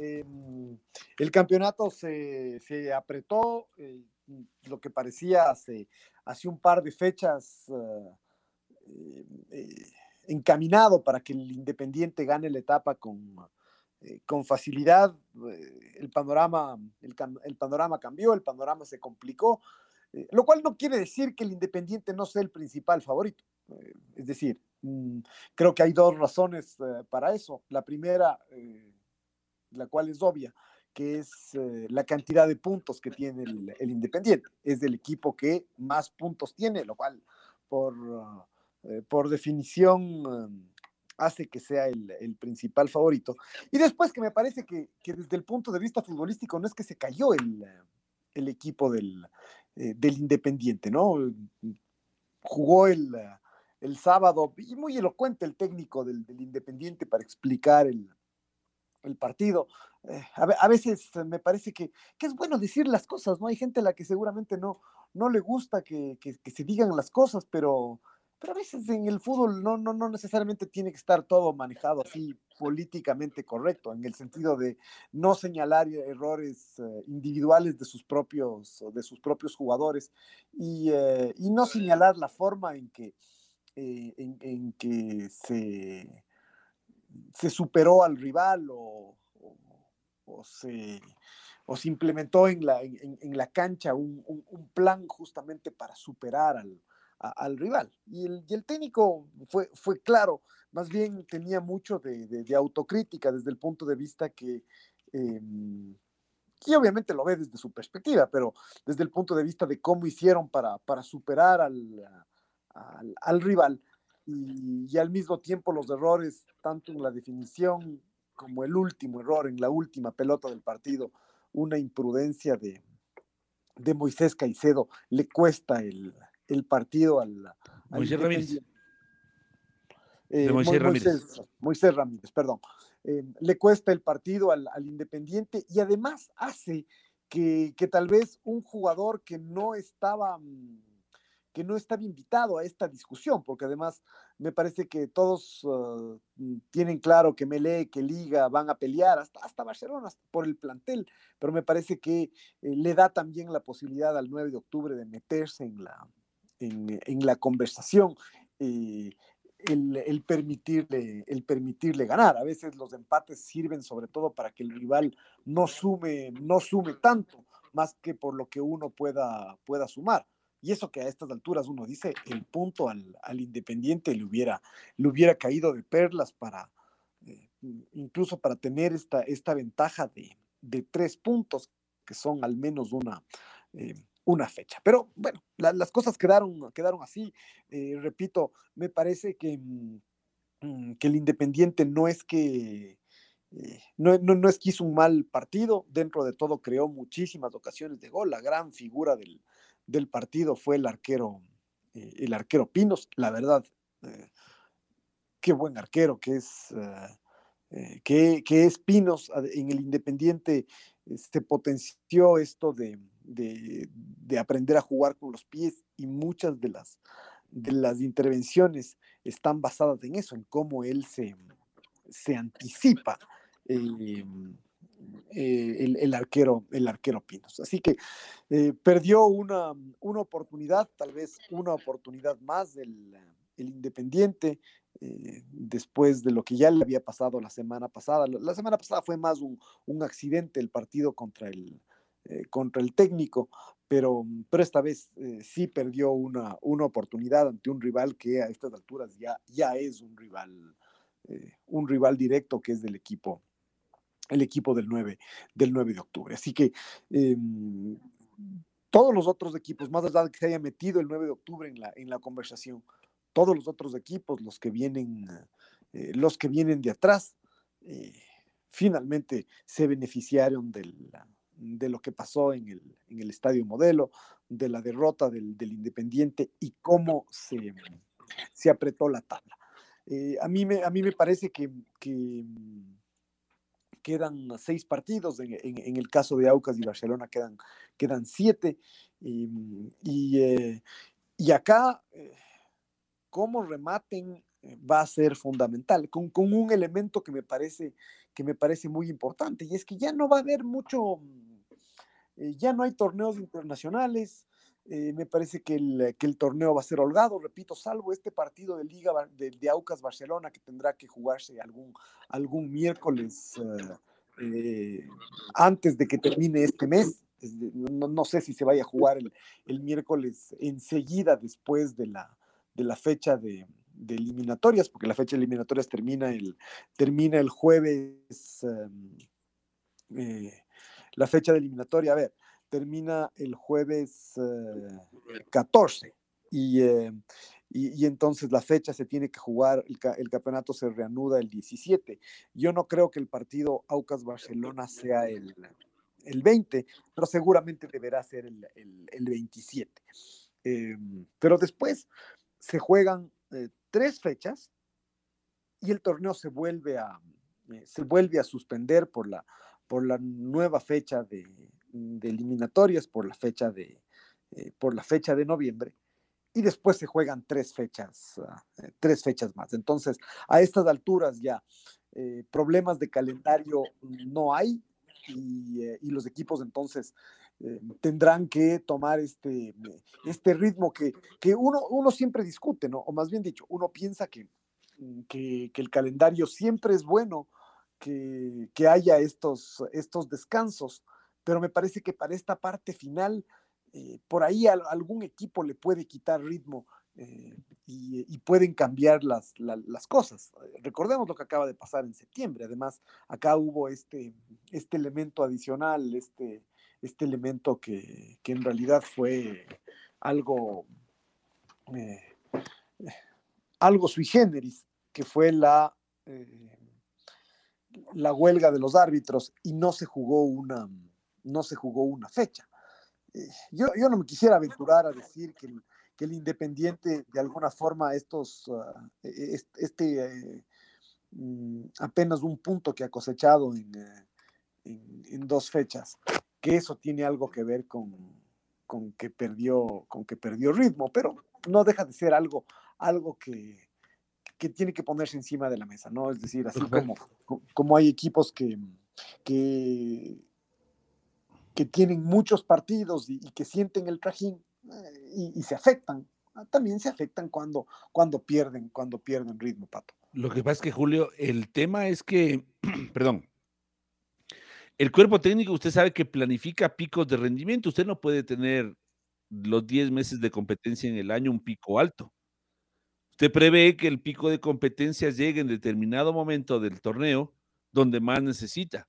em, el campeonato se, apretó, eh, lo que parecía hace, hace, un par de fechas eh, encaminado para que el Independiente gane la etapa con, eh, con facilidad. Eh, el, panorama, el, panorama cambió, el panorama se complicó, eh, lo cual no quiere decir que el Independiente no sea el principal favorito. es decir, mm, creo que hay dos razones para eso. La primera, la cual es obvia, que es la cantidad de puntos que tiene el, el, Independiente. Es el equipo que más puntos tiene, lo cual por eh, por definición hace que sea el, principal favorito. Y después que me parece que, desde el punto de vista futbolístico no es que se cayó el, equipo del, eh, del, Independiente, ¿no? Jugó el, sábado y muy elocuente el técnico del, Independiente para explicar el, partido. Eh, a, veces me parece que, es bueno decir las cosas, ¿no? Hay gente a la que seguramente no, no le gusta que se digan las cosas, pero pero a veces en el fútbol no, no, no necesariamente tiene que estar todo manejado así políticamente correcto, en el sentido de no señalar errores eh, individuales de sus propios, de sus propios jugadores y, eh, y no señalar la forma en que, en, que se, se superó al rival o, o, se, o se implementó en la, en, la cancha un, un plan justamente para superar al al rival. Y el, y el, técnico fue, fue claro, más bien tenía mucho de, de, autocrítica desde el punto de vista que, eh, y obviamente lo ve desde su perspectiva, pero desde el punto de vista de cómo hicieron para, para superar al, al rival y, y, al mismo tiempo los errores, tanto en la definición como el último error en la última pelota del partido, una imprudencia de, de Moisés Caicedo, le cuesta el, el partido al, Moisés Ramírez. Eh, Moisés, Ramírez. Moisés, Ramírez, perdón. Eh, le cuesta el partido al, Independiente y además hace que, tal vez un jugador que no estaba mm, no estaba invitado a esta discusión, porque además me parece que todos ah, mm, tienen claro que Mele, que Liga van a pelear hasta, hasta Barcelona por el plantel, pero me parece que eh, le da también la posibilidad al 9 de octubre de meterse en la, en, la conversación. Eh, el, permitirle, el permitirle ganar. A veces los empates sirven sobre todo para que el rival no sume, no sume tanto, más que por lo que uno pueda, pueda sumar. Y eso que a estas alturas uno dice, el punto al, Independiente le hubiera, le hubiera caído de perlas para, eh, incluso para tener esta, esta ventaja de, de, tres puntos, que son al menos una, eh, una fecha. Pero bueno, las cosas quedaron, quedaron así. Eh, repito, me parece que, mm, mm, que, el Independiente no es que... Eh, no, no, es que hizo un mal partido, dentro de todo creó muchísimas ocasiones de gol. La gran figura del, del partido fue el arquero, eh, el arquero Pinos, la verdad, qué buen arquero que es, que, que, es Pinos en el Independiente, se potenció esto de, de, aprender a jugar con los pies y muchas de las, de las intervenciones están basadas en eso, en cómo él se, se anticipa eh, el, arquero, el arquero Pinos. Así que eh, perdió una, una, oportunidad, tal vez una oportunidad más del el Independiente eh, después de lo que ya le había pasado la semana pasada. La, semana pasada fue más un, accidente el partido contra el, contra el técnico, pero, pero esta vez sí perdió una, una oportunidad ante un rival que a estas alturas ya, ya es un rival, un rival directo que es del equipo el equipo del 9, del 9 de octubre. Así que em, todos los otros equipos, más allá de que se haya metido el 9 de octubre en la, en la conversación, todos los otros equipos, los que vienen, eh, los que vienen de atrás, eh, finalmente se beneficiaron de lo que pasó en el, en el estadio modelo, de la derrota del, Independiente y cómo se, se apretó la tabla. Eh, a, mí me, a mí me parece que, que quedan seis partidos, en, el caso de Aucas y Barcelona quedan, quedan siete, y, eh, acá, eh, cómo rematen eh, va a ser fundamental, con, un elemento que me, parece, que me parece muy importante, y es que ya no va a haber mucho, ya no hay torneos internacionales, eh, me parece que el, que el, torneo va a ser holgado, repito, salvo este partido de Liga de, Aucas Barcelona que tendrá que jugarse algún, algún miércoles eh, eh, antes de que termine este mes. No, sé si se vaya a jugar el, el miércoles enseguida después de la, de la fecha de, eliminatorias, porque la fecha de eliminatorias termina el, termina el jueves. Em, la fecha de eliminatoria, a ver, termina el jueves 14 eh, eh, y, y, entonces la fecha se tiene que jugar, el, campeonato se reanuda el 17. Yo no creo que el partido Aucas-Barcelona sea el, el 20, pero seguramente deberá ser el, el, 27. Eh, pero después se juegan tres fechas y el torneo se vuelve a, se vuelve a suspender por la, por la nueva fecha de, de eliminatorias por la fecha de, eh, por la fecha de noviembre y después se juegan tres fechas, ah, eh, tres fechas más. Entonces, a estas alturas ya eh, problemas de calendario no hay y, los equipos entonces tendrán que tomar este, este ritmo que, que uno, uno siempre discute, ¿no? O más bien dicho, uno piensa que, que, que el calendario siempre es bueno, que, que haya estos, estos descansos, pero me parece que para esta parte final, eh, por ahí algún equipo le puede quitar ritmo eh, y, pueden cambiar las, las, cosas. Recordemos lo que acaba de pasar en septiembre. Además, acá hubo este, este elemento adicional, este, este elemento que, que en realidad fue algo, eh, algo sui generis, que fue la, la huelga de los árbitros y no se jugó una no se jugó una fecha. Eh, yo, yo, no me quisiera aventurar a decir que el, que el Independiente, de alguna forma, estos, ah, e, e, este, eh, mm, apenas un punto que ha cosechado en, eh, en, dos fechas, que eso tiene algo que ver con, con, que perdió, con que perdió ritmo, pero no deja de ser algo, algo que, que tiene que ponerse encima de la mesa, ¿no? Es decir, así como, como hay equipos que, que que tienen muchos partidos y, que sienten el trajín eh, y, se afectan. Ah, también se afectan cuando, cuando pierden, cuando pierden ritmo, Pato. Lo que pasa es que, Julio, el tema es que, perdón, el cuerpo técnico, usted sabe que planifica picos de rendimiento. Usted no puede tener los 10 meses de competencia en el año un pico alto. Usted prevé que el pico de competencias llegue en determinado momento del torneo donde más necesita.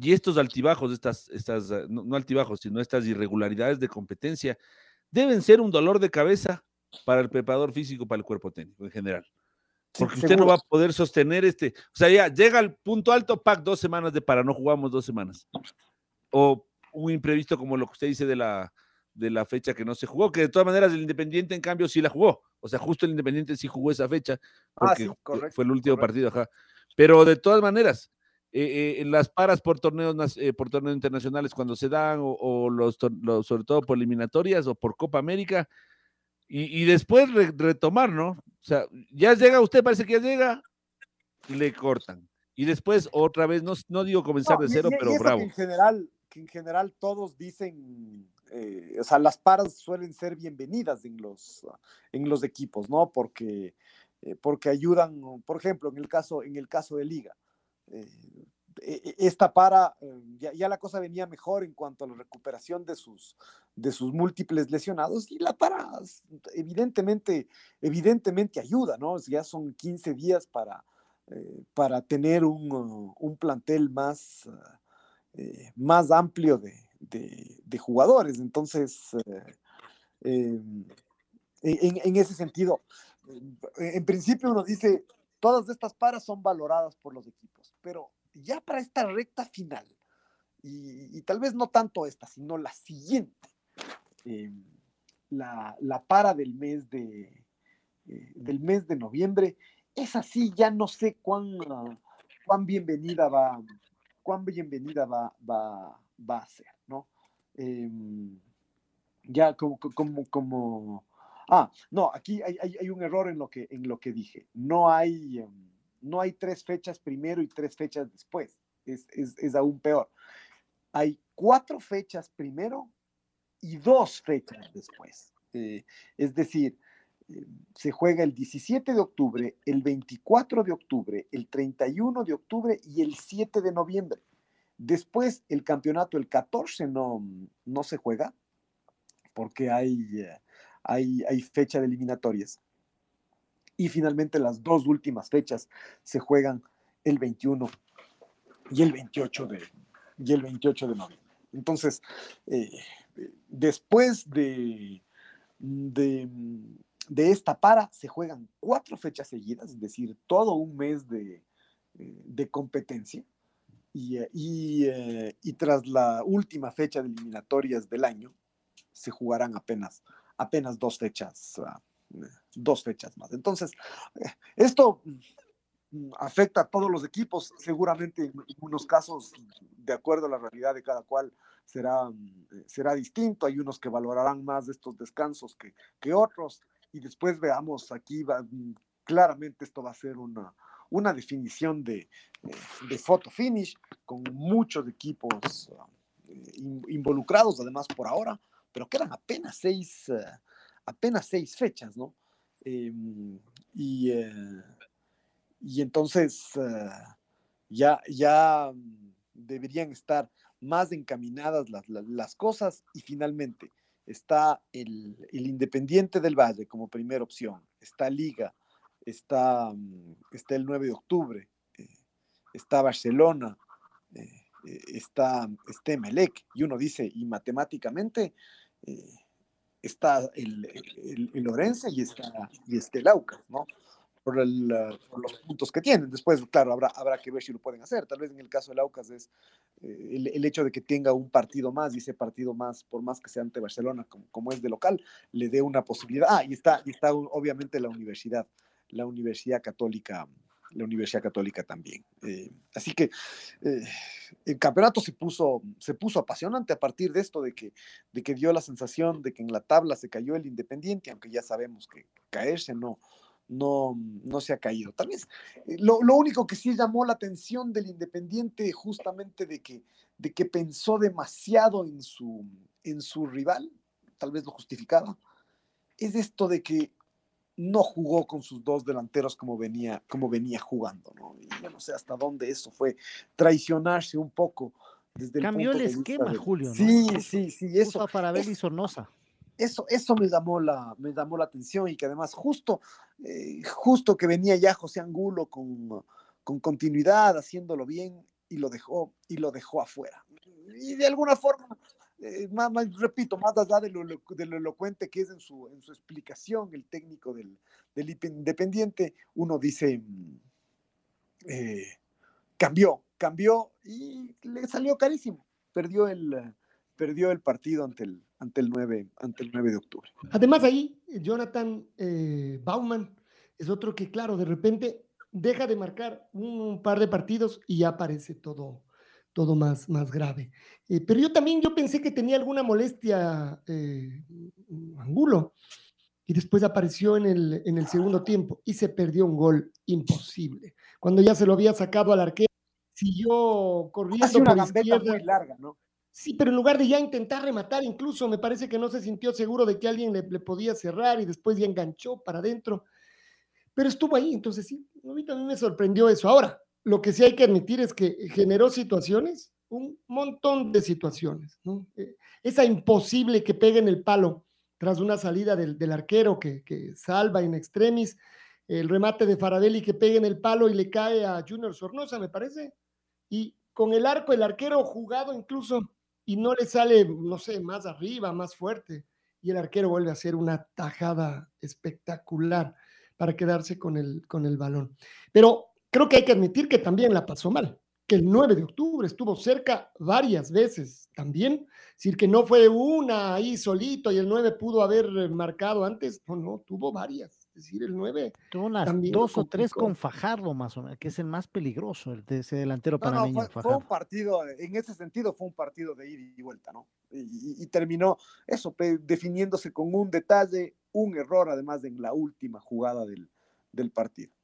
Y estos altibajos, estas, estas eh, no, altibajos, sino estas irregularidades de competencia, deben ser un dolor de cabeza para el preparador físico, para el cuerpo técnico en general. Porque usted no va a poder sostener este. O sea, ya llega al punto alto, pack dos semanas de para, no jugamos dos semanas. O un imprevisto como lo que usted dice de la, de la fecha que no se jugó, que de todas maneras el Independiente en cambio sí la jugó. O sea, justo el Independiente sí jugó esa fecha, ah, porque fue el último partido, ajá. Pero de todas maneras, eh, eh, las paras por torneos, eh, por torneos internacionales cuando se dan, o, los, sobre todo por eliminatorias o por Copa América, y, después retomar, ¿no? O sea, ya llega, usted parece que ya llega, y le cortan. Y después otra vez, no, no digo comenzar de cero, pero bravo. en general, que en general todos dicen, o sea, las paras suelen ser bienvenidas en los, en los equipos, ¿no? Porque eh, porque ayudan, por ejemplo, en el caso, en el caso de Liga. Eh, e, e, esta para, ya, ya, la cosa venía mejor en cuanto a la recuperación de sus, de sus múltiples lesionados y la para evidentemente, evidentemente ayuda, ¿no? Ya son 15 días para, para tener un, un, plantel más, más amplio de, de, jugadores. Entonces, en, en, ese sentido, en principio uno dice, todas estas paras son valoradas por los equipos, pero ya para esta recta final, y, tal vez no tanto esta, sino la siguiente, em, la, la, para del mes de, eh, del mes de noviembre, es así, ya no sé cuán, cuán bienvenida va, cuán bienvenida va, va, va a ser, ¿no? Em, ya como, como, como, Ah, no, aquí hay, un error en lo que, dije. No hay, em, no hay tres fechas primero y tres fechas después. Es, aún peor. Hay cuatro fechas primero y dos fechas después. Eh, es decir, eh, se juega el 17 de octubre, el 24 de octubre, el 31 de octubre y el 7 de noviembre. Después, el campeonato, el 14 no, no se juega porque hay, eh, hay, fecha de eliminatorias. Y finalmente las dos últimas fechas se juegan el 21 y el 28 de, y el 28 de noviembre. Entonces, eh, después de, de, esta para, se juegan cuatro fechas seguidas, es decir, todo un mes de, de competencia. Y, eh, y, tras la última fecha de eliminatorias del año, se jugarán apenas apenas dos fechas, ah, dos fechas más. Entonces, esto mm, afecta a todos los equipos, seguramente en unos casos, de acuerdo a la realidad de cada cual, será, mm, será distinto. Hay unos que valorarán más estos descansos que, que otros. Y después veamos aquí, va, mm, claramente esto va a ser una, una definición de, de photo finish con muchos equipos ah, involucrados, además por ahora pero quedan apenas seis, eh, apenas seis fechas, ¿no? Em, y, eh, y entonces eh, ya, ya deberían estar más encaminadas las, las, cosas y finalmente está el, el, Independiente del Valle como primera opción, está Liga, está, mm, está el 9 de octubre, está Barcelona, está, está Melec, y uno dice, y matemáticamente eh, está el, el, Orense y está, y este el Aucas, ¿no? Por, los puntos que tienen. Después, claro, habrá, habrá que ver si lo pueden hacer. Tal vez en el caso del Aucas es eh, el, el, hecho de que tenga un partido más y ese partido más, por más que sea ante Barcelona, como, como es de local, le dé una posibilidad. Ah, y está, y está obviamente la universidad, la Universidad Católica la Universidad Católica también. Eh, así que eh, el campeonato se puso, se puso apasionante a partir de esto, de que, de que dio la sensación de que en la tabla se cayó el Independiente, aunque ya sabemos que caerse no, no, no se ha caído. Tal vez eh, lo, lo, único que sí llamó la atención del Independiente justamente de que, de que pensó demasiado en su, en su rival, tal vez lo justificaba, es esto de que no jugó con sus dos delanteros como venía, como venía jugando, ¿no? Y yo no sé hasta dónde eso fue traicionarse un poco desde Cambió el, esquema, Julio. ¿no? Sí, sí, sí, eso. para Sornosa. Eso, eso me llamó la, me llamó la atención y que además justo, eh, justo que venía ya José Angulo con, con continuidad, haciéndolo bien y lo dejó, y lo dejó afuera. Y de alguna forma eh, más, repito, más allá de lo, de lo, elocuente que es en su, en su explicación el técnico del, del Independiente, uno dice, mm, eh, cambió, cambió y le salió carísimo. Perdió el, perdió el partido ante el, ante, el 9, ante el 9 de octubre. Además ahí, Jonathan eh, Bauman es otro que, claro, de repente deja de marcar un par de partidos y ya aparece todo, todo más, más grave. Eh, pero yo también yo pensé que tenía alguna molestia eh, Angulo y después apareció en el, en el segundo tiempo y se perdió un gol imposible. Cuando ya se lo había sacado al arquero, siguió corriendo Hace una por izquierda. muy larga, ¿no? Sí, pero en lugar de ya intentar rematar, incluso me parece que no se sintió seguro de que alguien le, le podía cerrar y después ya enganchó para adentro pero estuvo ahí, entonces sí, a mí también me sorprendió eso. Ahora, lo que sí hay que admitir es que generó situaciones, un montón de situaciones, ¿no? Eh, esa imposible que pegue en el palo tras una salida del, del arquero que, que, salva en extremis, el remate de Farabelli que pegue en el palo y le cae a Junior Sornosa, me parece, y con el arco, el arquero jugado incluso, y no le sale, no sé, más arriba, más fuerte, y el arquero vuelve a hacer una tajada espectacular para quedarse con el, con el balón. Pero creo que hay que admitir que también la pasó mal, que el 9 de octubre estuvo cerca varias veces también, es decir, que no fue una ahí solito y el 9 pudo haber marcado antes, no, no, tuvo varias. Es decir, el 9. Tuvo unas dos o tres con Fajardo, más o menos, que es el más peligroso, el de ese delantero no, panameño. No, fue, fue, un partido, en ese sentido, fue un partido de ida y vuelta, ¿no? Y, y, y terminó eso, definiéndose con un detalle, un error, además de en la última jugada del, del partido.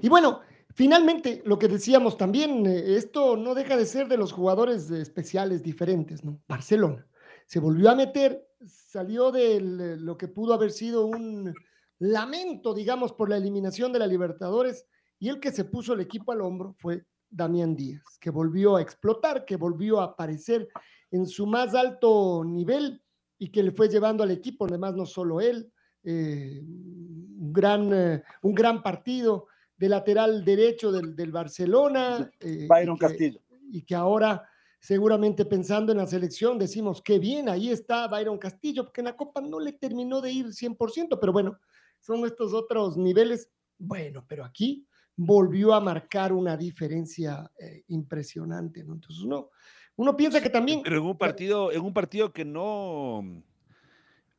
Y bueno, finalmente, lo que decíamos también, eh, esto no deja de ser de los jugadores especiales diferentes, ¿no? Barcelona se volvió a meter, salió de lo que pudo haber sido un lamento, digamos, por la eliminación de la Libertadores, y el que se puso el equipo al hombro fue Damián Díaz, que volvió a explotar, que volvió a aparecer en su más alto nivel y que le fue llevando al equipo, además no solo él, eh, un, gran, eh, un gran partido de lateral derecho del, del Barcelona. Eh, Byron y que, Castillo. Y que ahora seguramente pensando en la selección, decimos, qué bien, ahí está Byron Castillo, porque en la Copa no le terminó de ir 100%, pero bueno, son estos otros niveles. Bueno, pero aquí volvió a marcar una diferencia eh, impresionante, ¿no? Entonces uno, uno piensa que también... Pero en un partido, en un partido que no...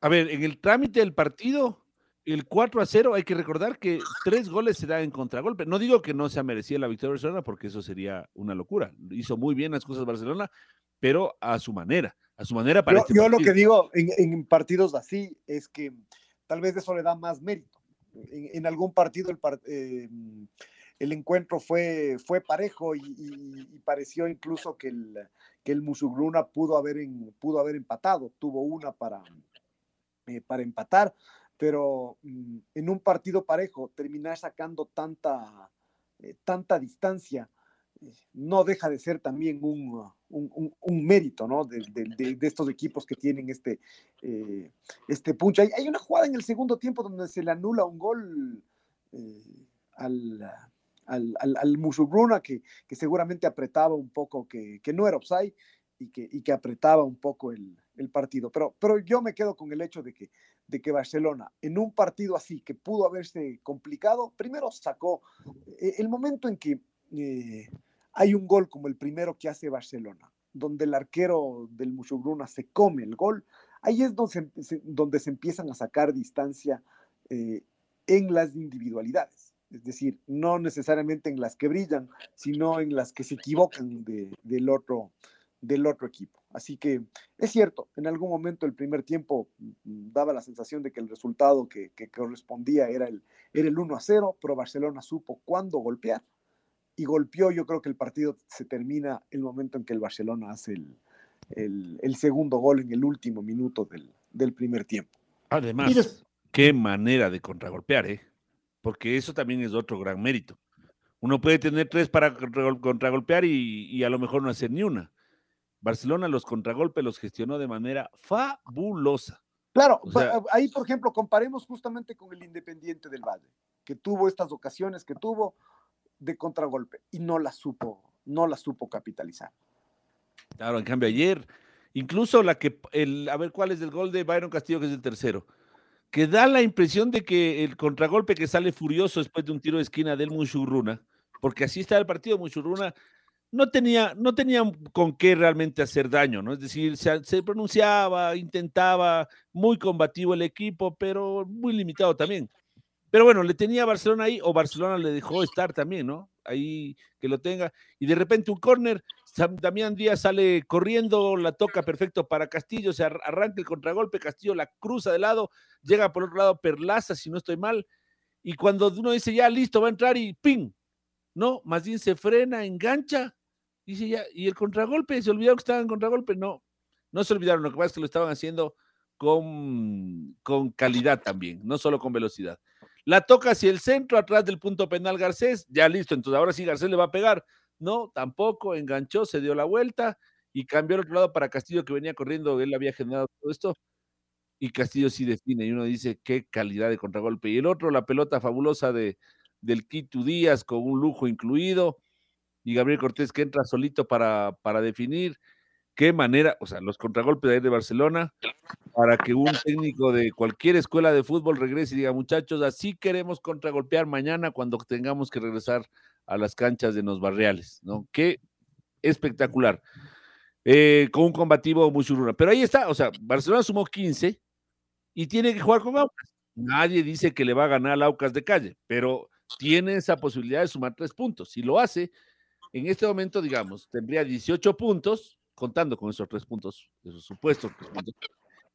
A ver, en el trámite del partido, el 4 a 0, hay que recordar que tres goles se dan en contragolpe. No digo que no se merecía la victoria de Barcelona, porque eso sería una locura. Hizo muy bien las cosas Barcelona, pero a su manera, a su manera para Yo, este yo lo que digo en, en, partidos así es que tal vez eso le da más mérito. En, en algún partido el, eh, el, encuentro fue, fue parejo y, y, y, pareció incluso que el, que el Musugruna pudo haber, en, pudo haber empatado. Tuvo una para, eh, para empatar pero mm, en un partido parejo terminar sacando tanta, eh, tanta distancia eh, no deja de ser también un, un, mérito ¿no? de, de, de, estos equipos que tienen este, eh, este punch. Hay, hay, una jugada en el segundo tiempo donde se le anula un gol eh, al, al, al, al Musugruna que, que, seguramente apretaba un poco, que, que no era offside y que, y que apretaba un poco el, el partido. Pero, pero yo me quedo con el hecho de que, de que Barcelona, en un partido así que pudo haberse complicado, primero sacó eh, el momento en que eh, hay un gol como el primero que hace Barcelona, donde el arquero del Muchugruna se come el gol, ahí es donde se, donde se empiezan a sacar distancia eh, en las individualidades. Es decir, no necesariamente en las que brillan, sino en las que se equivocan de, del, otro, del otro equipo. Así que es cierto, en algún momento el primer tiempo daba la sensación de que el resultado que, que correspondía era el, era el 1 a 0, pero Barcelona supo cuándo golpear y golpeó. Yo creo que el partido se termina el momento en que el Barcelona hace el, el, el segundo gol en el último minuto del, del primer tiempo. Además, qué manera de contragolpear, ¿eh? porque eso también es otro gran mérito. Uno puede tener tres para contragolpear y, y a lo mejor no hacer ni una Barcelona los contragolpes los gestionó de manera fabulosa. Claro, o sea, ahí por ejemplo comparemos justamente con el Independiente del Valle, que tuvo estas ocasiones que tuvo de contragolpe y no las supo, no las supo capitalizar. Claro, en cambio ayer, incluso la que, el, a ver cuál es el gol de Byron Castillo, que es el tercero, que da la impresión de que el contragolpe que sale furioso después de un tiro de esquina del Mushurruna, porque así está el partido, Mushurruna no tenía, no tenía con qué realmente hacer daño, ¿no? Es decir, se, pronunciaba, intentaba, muy combativo el equipo, pero muy limitado también. Pero bueno, le tenía Barcelona ahí, o Barcelona le dejó estar también, ¿no? Ahí que lo tenga. Y de repente un córner, Damián Díaz sale corriendo, la toca perfecto para Castillo, se arranca el contragolpe, Castillo la cruza de lado, llega por otro lado Perlaza, si no estoy mal, y cuando uno dice ya listo, va a entrar y ¡ping! No, más bien se frena, engancha, Dice ya, y el contragolpe, se olvidaron que estaban en contragolpe. No, no se olvidaron, lo que pasa es que lo estaban haciendo con, con calidad también, no solo con velocidad. La toca hacia el centro, atrás del punto penal Garcés, ya listo, entonces ahora sí Garcés le va a pegar. No, tampoco, enganchó, se dio la vuelta y cambió al otro lado para Castillo que venía corriendo, él había generado todo esto. Y Castillo sí define, y uno dice qué calidad de contragolpe. Y el otro, la pelota fabulosa de, del Quito Díaz con un lujo incluido. Y Gabriel Cortés que entra solito para, para definir qué manera, o sea, los contragolpes de ahí de Barcelona, para que un técnico de cualquier escuela de fútbol regrese y diga, muchachos, así queremos contragolpear mañana cuando tengamos que regresar a las canchas de los barriales, ¿no? Qué espectacular. Eh, con un combativo muy churruna. Pero ahí está, o sea, Barcelona sumó 15 y tiene que jugar con Aucas. Nadie dice que le va a ganar al Aucas de calle, pero tiene esa posibilidad de sumar tres puntos. Si lo hace, en este momento, digamos, tendría 18 puntos, contando con esos tres puntos, esos supuestos tres puntos,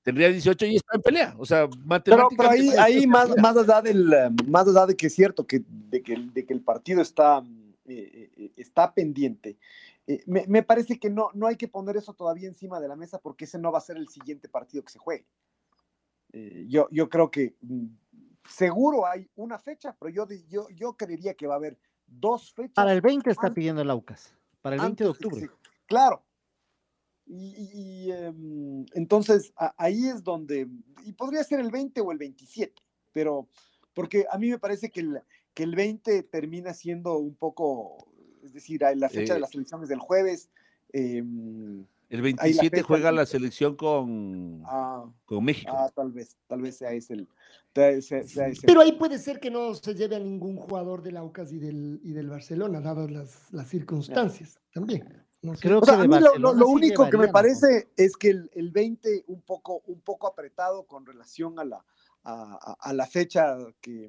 tendría 18 y está en pelea. O sea, matemáticamente. Pero, ahí, ahí más, más, allá del, más allá de que es cierto que, de, que, de que el partido está, eh, eh, está pendiente, eh, me, me, parece que no, no hay que poner eso todavía encima de la mesa porque ese no va a ser el siguiente partido que se juegue. Yo, yo creo que mm, seguro hay una fecha, pero yo, yo, yo creería que va a haber dos fechas. Para el 20 está antes, pidiendo el AUCAS, para el 20 de octubre. Claro. Y, y um, entonces a, ahí es donde, y podría ser el 20 o el 27, pero porque a mí me parece que el, que el 20 termina siendo un poco, es decir, la fecha eh, de las elecciones del jueves. Eh, el 27 juega la selección con, ah, con México. Ah, tal vez, tal vez sea ese el. Sea, sea ese. Pero ahí puede ser que no se lleve a ningún jugador del Aucas y del, y del Barcelona, dadas las, las circunstancias también. No sé. Creo o sea, que a mí lo, lo, lo único que me parece es que el, el, 20 un poco, un poco apretado con relación a la, a, a, a la fecha que,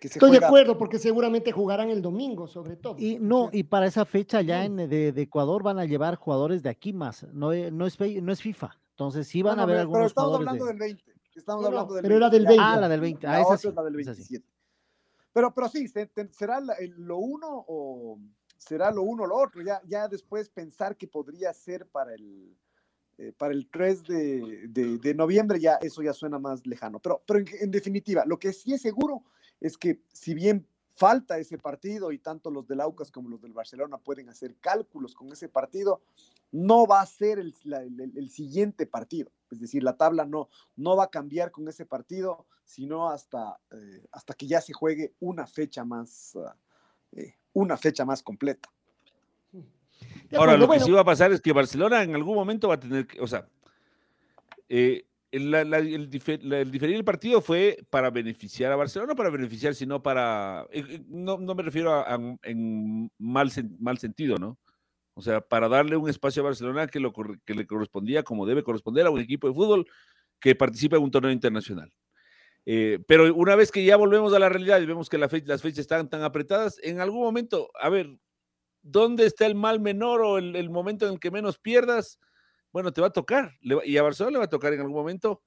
Estoy juega... de acuerdo, porque seguramente jugarán el domingo, sobre todo. Y no, y para esa fecha ya en, de, de, Ecuador van a llevar jugadores de aquí más, no, no, es, no es FIFA. Entonces sí van no, no, a haber pero, algunos pero estamos jugadores hablando de... del 20. Estamos hablando del pero 20. era del 20. Ah, la del 20. La ah, esa sí, es la del 27. Pero, pero sí, ¿será lo uno o será lo uno o lo otro? Ya, ya después pensar que podría ser para el, eh, para el 3 de, de, de, noviembre, ya eso ya suena más lejano. Pero, pero en, en, definitiva, lo que sí es seguro es que si bien falta ese partido y tanto los del Aucas como los del Barcelona pueden hacer cálculos con ese partido, no va a ser el, la, el, el siguiente partido. Es decir, la tabla no, no va a cambiar con ese partido, sino hasta, eh, hasta que ya se juegue una fecha más, uh, eh, una fecha más completa. Ahora, lo que sí va a pasar es que Barcelona en algún momento va a tener que, o sea, eh, el, diferir el partido fue para beneficiar a Barcelona, para beneficiar, sino para, eh, no, no me refiero en mal, mal sentido, ¿no? O sea, para darle un espacio a Barcelona que, lo, que le correspondía como debe corresponder a un equipo de fútbol que participa en un torneo internacional. Eh, pero una vez que ya volvemos a la realidad y vemos que las fechas están tan apretadas, en algún momento, a ver, ¿dónde está el mal menor o el momento en el que menos pierdas? Bueno, te va a tocar. Le, y a Barcelona le va a tocar en algún momento.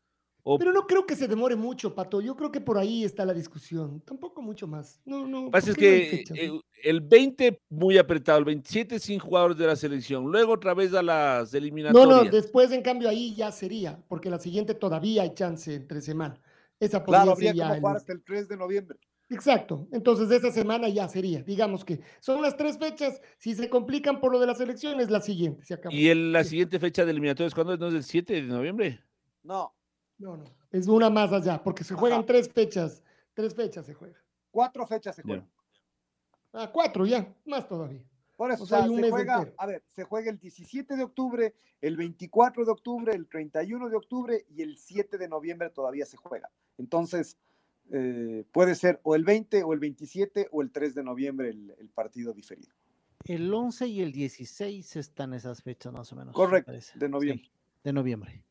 O... Pero no creo que se demore mucho, Pato. Yo creo que por ahí está la discusión. Tampoco mucho más. No, no. Pasa es que no el, el 20 muy apretado, el 27 sin jugadores de la selección. Luego otra vez a las eliminatorias. No, no, después en cambio ahí ya sería, porque la siguiente todavía hay chance entre semana. Esa claro, habría como jugar hasta el 3 de noviembre. Exacto. Entonces, esa semana ya sería. Digamos que son las tres fechas. Si se complican por lo de las elecciones, la siguiente. Se acabó. ¿Y el, la siguiente fecha de eliminatorias cuándo es? ¿No es el 7 de noviembre? No. No, no. Es una más allá, porque se juegan Ajá. tres fechas. Tres fechas se juega. Cuatro fechas se juegan. Ah, cuatro ya. Más todavía. Por eso, o sea, o sea se juega, a ver, se juega el 17 de octubre, el 24 de octubre, el 31 de octubre y el 7 de noviembre todavía se juega. Entonces, eh, puede ser o el 20 o el 27 o el 3 de noviembre el, el, partido diferido. El 11 y el 16 están esas fechas más o menos. Correcto, de noviembre. Sí, de noviembre.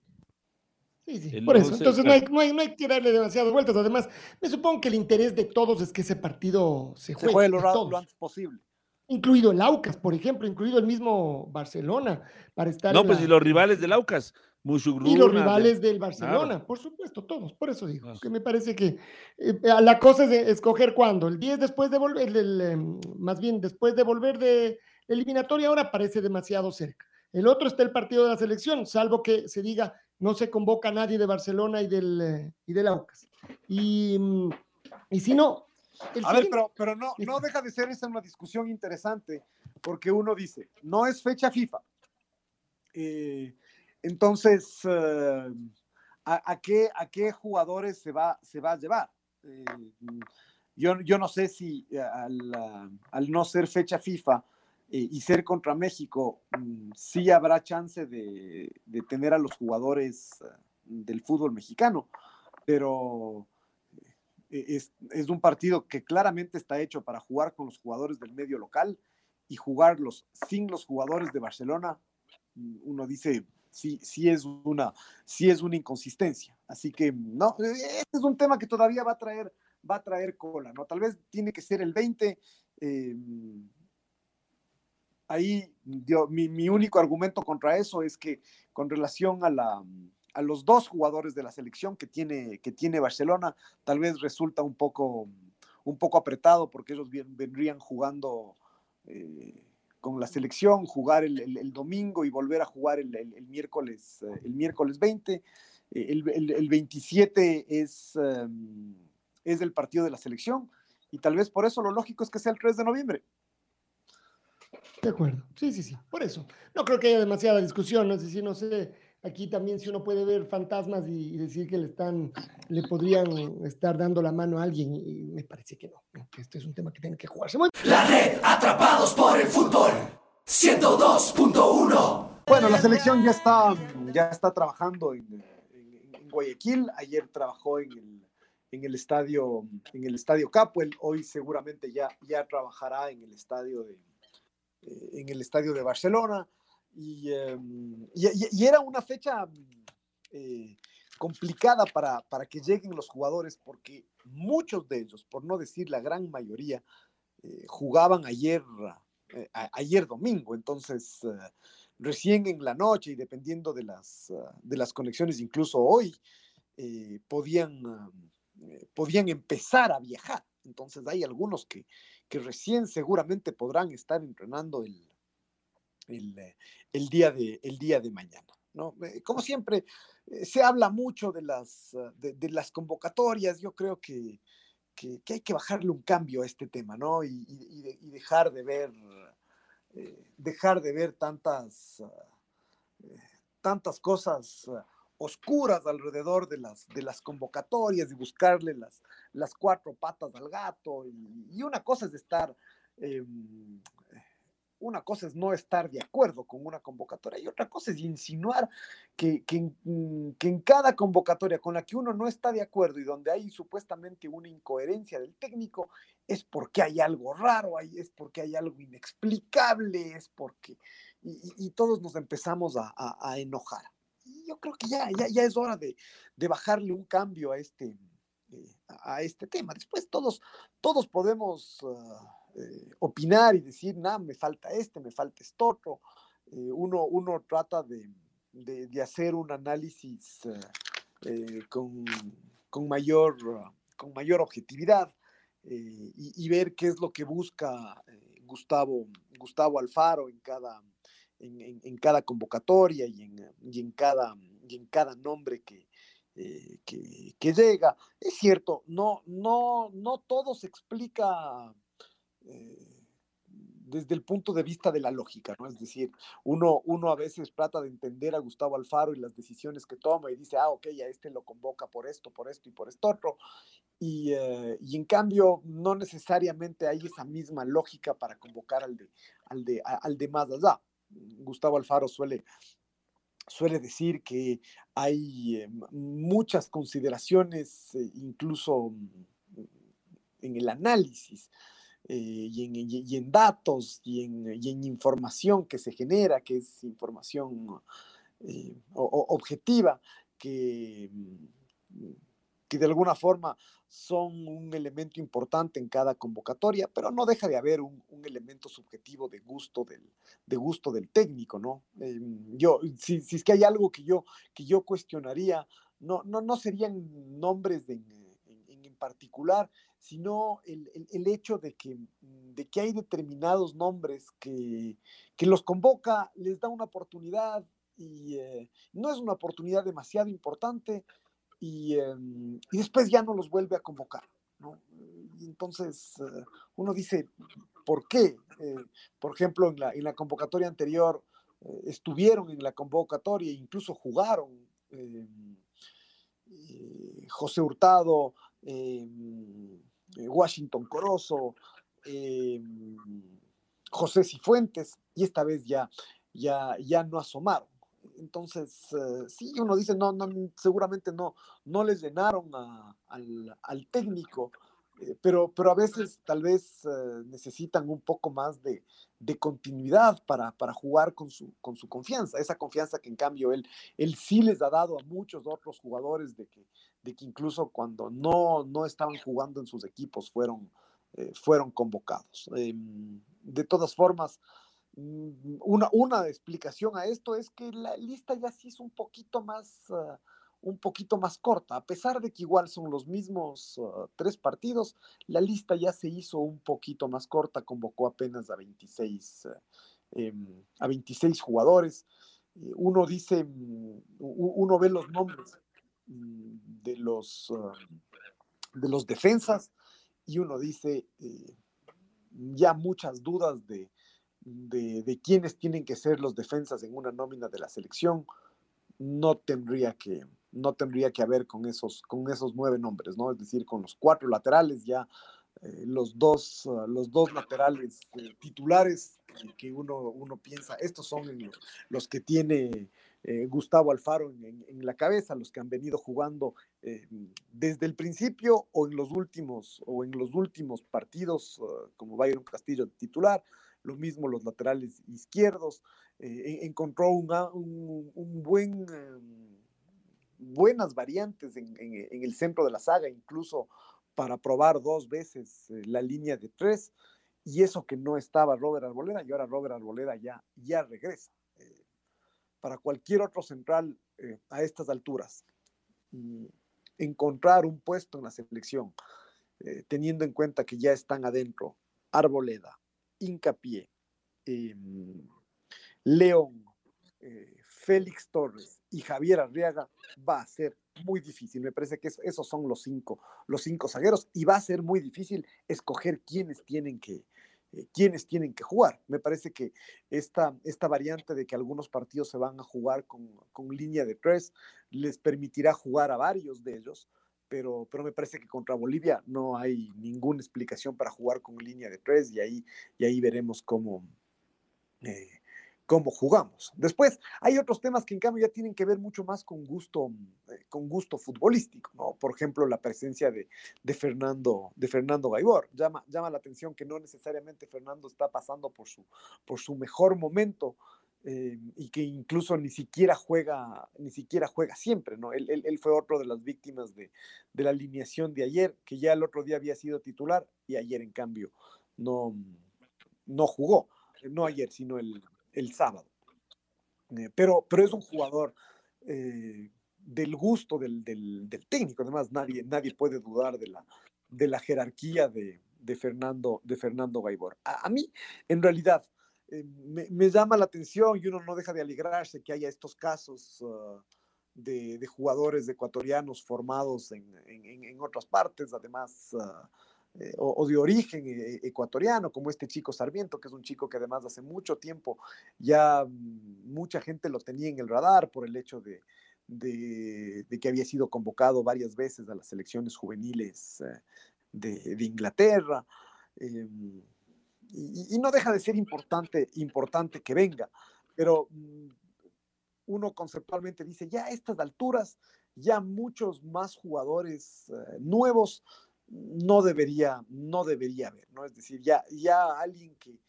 Sí, sí, el por eso. Entonces no hay, no, hay, no hay, que darle demasiadas vueltas. Además, me supongo que el interés de todos es que ese partido se juegue. Se juegue lo, lo antes posible incluido el Aucas, por ejemplo, incluido el mismo Barcelona, para estar. No, pues la... y los rivales del Aucas, Musugruna, Y los rivales de... del Barcelona, claro. por supuesto, todos. Por eso digo, que me parece que eh, la cosa es escoger cuándo. El 10 después de volver, el, el, eh, más bien después de volver de eliminatoria, ahora parece demasiado cerca. El otro está el partido de la selección, salvo que se diga no se convoca a nadie de Barcelona y del, eh, y del Aucas. Y, Y si no... A ver, pero, pero no, no deja de ser esa una discusión interesante, porque uno dice, no es fecha FIFA. Eh, entonces, eh, ¿a, qué, ¿a qué jugadores se va, a llevar? Eh, yo, no sé si al, al no ser fecha FIFA, y ser contra México, mm, sí habrá chance de, tener a los jugadores del fútbol mexicano, pero eh, es, es, un partido que claramente está hecho para jugar con los jugadores del medio local y jugarlos sin los jugadores de Barcelona, mm, uno dice, sí, sí es una, sí es una inconsistencia. Así que no, este es un tema que todavía va a traer, va a traer cola, ¿no? Tal vez tiene que ser el 20 ahí mi, único argumento contra eso es que con relación a, la, a los dos jugadores de la selección que tiene, que tiene Barcelona, tal vez resulta un poco, un poco apretado porque ellos vendrían jugando eh, con la selección, jugar el, domingo y volver a jugar el, miércoles, el miércoles 20. Eh, el, 27 es, em, es el partido de la selección y tal vez por eso lo lógico es que sea el 3 de noviembre. De acuerdo, sí, sí, sí, por eso. No creo que haya demasiada discusión, ¿no? es decir, no sé, aquí también si uno puede ver fantasmas y, decir que le están, le podrían estar dando la mano a alguien, y me parece que no, este es un tema que tiene que jugarse muy La red, atrapados por el fútbol, 102.1. Bueno, la selección ya está, ya está trabajando en, Guayaquil, ayer trabajó en el, en el estadio, en el estadio Capuel, hoy seguramente ya, ya trabajará en el estadio de eh, en el estadio de Barcelona. Y, em, y, era una fecha eh, complicada para, para, que lleguen los jugadores, porque muchos de ellos, por no decir la gran mayoría, eh, jugaban ayer, ayer domingo. Entonces, recién en la noche y dependiendo de las, de las conexiones, incluso hoy, podían, podían empezar a viajar. Entonces hay algunos que, que recién seguramente podrán estar entrenando el, el, eh, día, de, el día de mañana. ¿no? Eh, como siempre, eh, se habla mucho de las, ah, de, las convocatorias. Yo creo que, que, hay que bajarle un cambio a este tema, ¿no? Y, dejar de ver, dejar de ver tantas, ah, tantas cosas ah, oscuras alrededor de las, de las convocatorias y buscarle las, las cuatro patas al gato. Y, una cosa es estar, em, una cosa es no estar de acuerdo con una convocatoria y otra cosa es insinuar que, que, en, que en cada convocatoria con la que uno no está de acuerdo y donde hay supuestamente una incoherencia del técnico, es porque hay algo raro, es porque hay algo inexplicable, es porque... Y, todos nos empezamos a, a enojar yo creo que ya, ya, ya es hora de, de, bajarle un cambio a este, eh, a este tema. Después todos, todos podemos ah, eh, opinar y decir, nada, me falta este, me falta esto otro. Eh, uno, uno trata de, de, hacer un análisis con, con, mayor, con mayor objetividad y, ver qué es lo que busca Gustavo, Gustavo Alfaro en cada, en, cada convocatoria y en, y en, cada, y en cada nombre que, eh, que, llega. Es cierto, no, no, no todo se explica eh, desde el punto de vista de la lógica, ¿no? Es decir, uno, uno a veces trata de entender a Gustavo Alfaro y las decisiones que toma y dice, ah, ok, a este lo convoca por esto, por esto y por esto otro. Y, eh, y en cambio, no necesariamente hay esa misma lógica para convocar al de, al de, al de más allá. Gustavo Alfaro suele, suele decir que hay eh, muchas consideraciones, eh, incluso mm, en el análisis eh, y, en, datos y en, información que se genera, que es información objetiva, que mm, que de alguna forma son un elemento importante en cada convocatoria, pero no deja de haber un, elemento subjetivo de gusto del, de gusto del técnico, ¿no? Em, yo, si, es que hay algo que yo, que yo cuestionaría, no, no, no serían nombres en, en, particular, sino el, el, hecho de que, de que hay determinados nombres que, que los convoca, les da una oportunidad y eh, no es una oportunidad demasiado importante, y, em, y, después ya no los vuelve a convocar. ¿no? Entonces uno dice, ¿por qué? por ejemplo, en la, en la convocatoria anterior estuvieron en la convocatoria e incluso jugaron José Hurtado, Washington Corozo, José Cifuentes, y esta vez ya, ya, ya no asomaron. Entonces, eh, sí, uno dice, no, no, seguramente no, no les llenaron al, técnico, eh, pero, pero a veces tal vez eh, necesitan un poco más de, continuidad para, para, jugar con su, con su confianza, esa confianza que en cambio él, él sí les ha dado a muchos otros jugadores de que, de que incluso cuando no, no estaban jugando en sus equipos fueron, fueron convocados. Em, de todas formas, mm, una, una, explicación a esto es que la lista ya sí es un poquito más, ah, un poquito más corta. A pesar de que igual son los mismos ah, tres partidos, la lista ya se hizo un poquito más corta, convocó apenas a 26, em, a 26 jugadores. Eh, uno dice, mm, uno ve los nombres de los, ah, de los defensas y uno dice, eh, ya muchas dudas de, de, quiénes tienen que ser los defensas en una nómina de la selección, no tendría que, no tendría que haber con esos, con esos nueve nombres, ¿no? Es decir, con los cuatro laterales ya eh, los, dos, ah, los dos laterales eh, titulares que uno, uno piensa, estos son los que tiene eh, Gustavo Alfaro en, la cabeza, los que han venido jugando eh, desde el principio o en los últimos, o en los últimos partidos, uh, como Byron Castillo titular, lo mismo los laterales izquierdos, eh, encontró un, buen, em, buenas variantes en, el centro de la saga, incluso para probar dos veces la línea de tres, y eso que no estaba Robert Arboleda, y ahora Robert Arboleda ya, ya regresa para cualquier otro central eh, a estas alturas. Encontrar un puesto en la selección, eh, teniendo en cuenta que ya están adentro Arboleda, Incapié, em, León, eh, Félix Torres y Javier Arriaga, va a ser muy difícil. Me parece que esos son los cinco, los cinco zagueros y va a ser muy difícil escoger quiénes tienen que, eh, quiénes tienen que jugar. Me parece que esta, esta variante de que algunos partidos se van a jugar con, con línea de tres les permitirá jugar a varios de ellos, pero, pero me parece que contra Bolivia no hay ninguna explicación para jugar con línea de tres y ahí, y ahí veremos cómo, eh, cómo jugamos. Después, hay otros temas que en cambio ya tienen que ver mucho más con gusto, eh, con gusto futbolístico, ¿no? Por ejemplo, la presencia de, de, Fernando, de Fernando Gaibor. Llama, llama la atención que no necesariamente Fernando está pasando por su, por su mejor momento. Eh, y que incluso ni siquiera juega, ni siquiera juega siempre, ¿no? Él, él, fue otro de las víctimas de, de, la alineación de ayer, que ya el otro día había sido titular y ayer en cambio no, no jugó, no ayer, sino el, el sábado. Eh, pero, pero es un jugador eh, del gusto del, técnico. Además, nadie, nadie puede dudar de la, de la jerarquía de, Fernando, de Fernando Gaibor. A, mí, en realidad, eh, me, llama la atención y uno no deja de alegrarse que haya estos casos ah, de, jugadores ecuatorianos formados en, otras partes. Además, ah, eh, o, de origen eh, ecuatoriano, como este chico Sarmiento, que es un chico que además hace mucho tiempo ya mm, mucha gente lo tenía en el radar por el hecho de, que había sido convocado varias veces a las selecciones juveniles eh, de, Inglaterra. Y, no deja de ser importante, importante que venga, pero mm, uno conceptualmente dice, ya a estas alturas, ya muchos más jugadores nuevos no debería, no debería haber, ¿no? Es decir, ya, ya alguien que,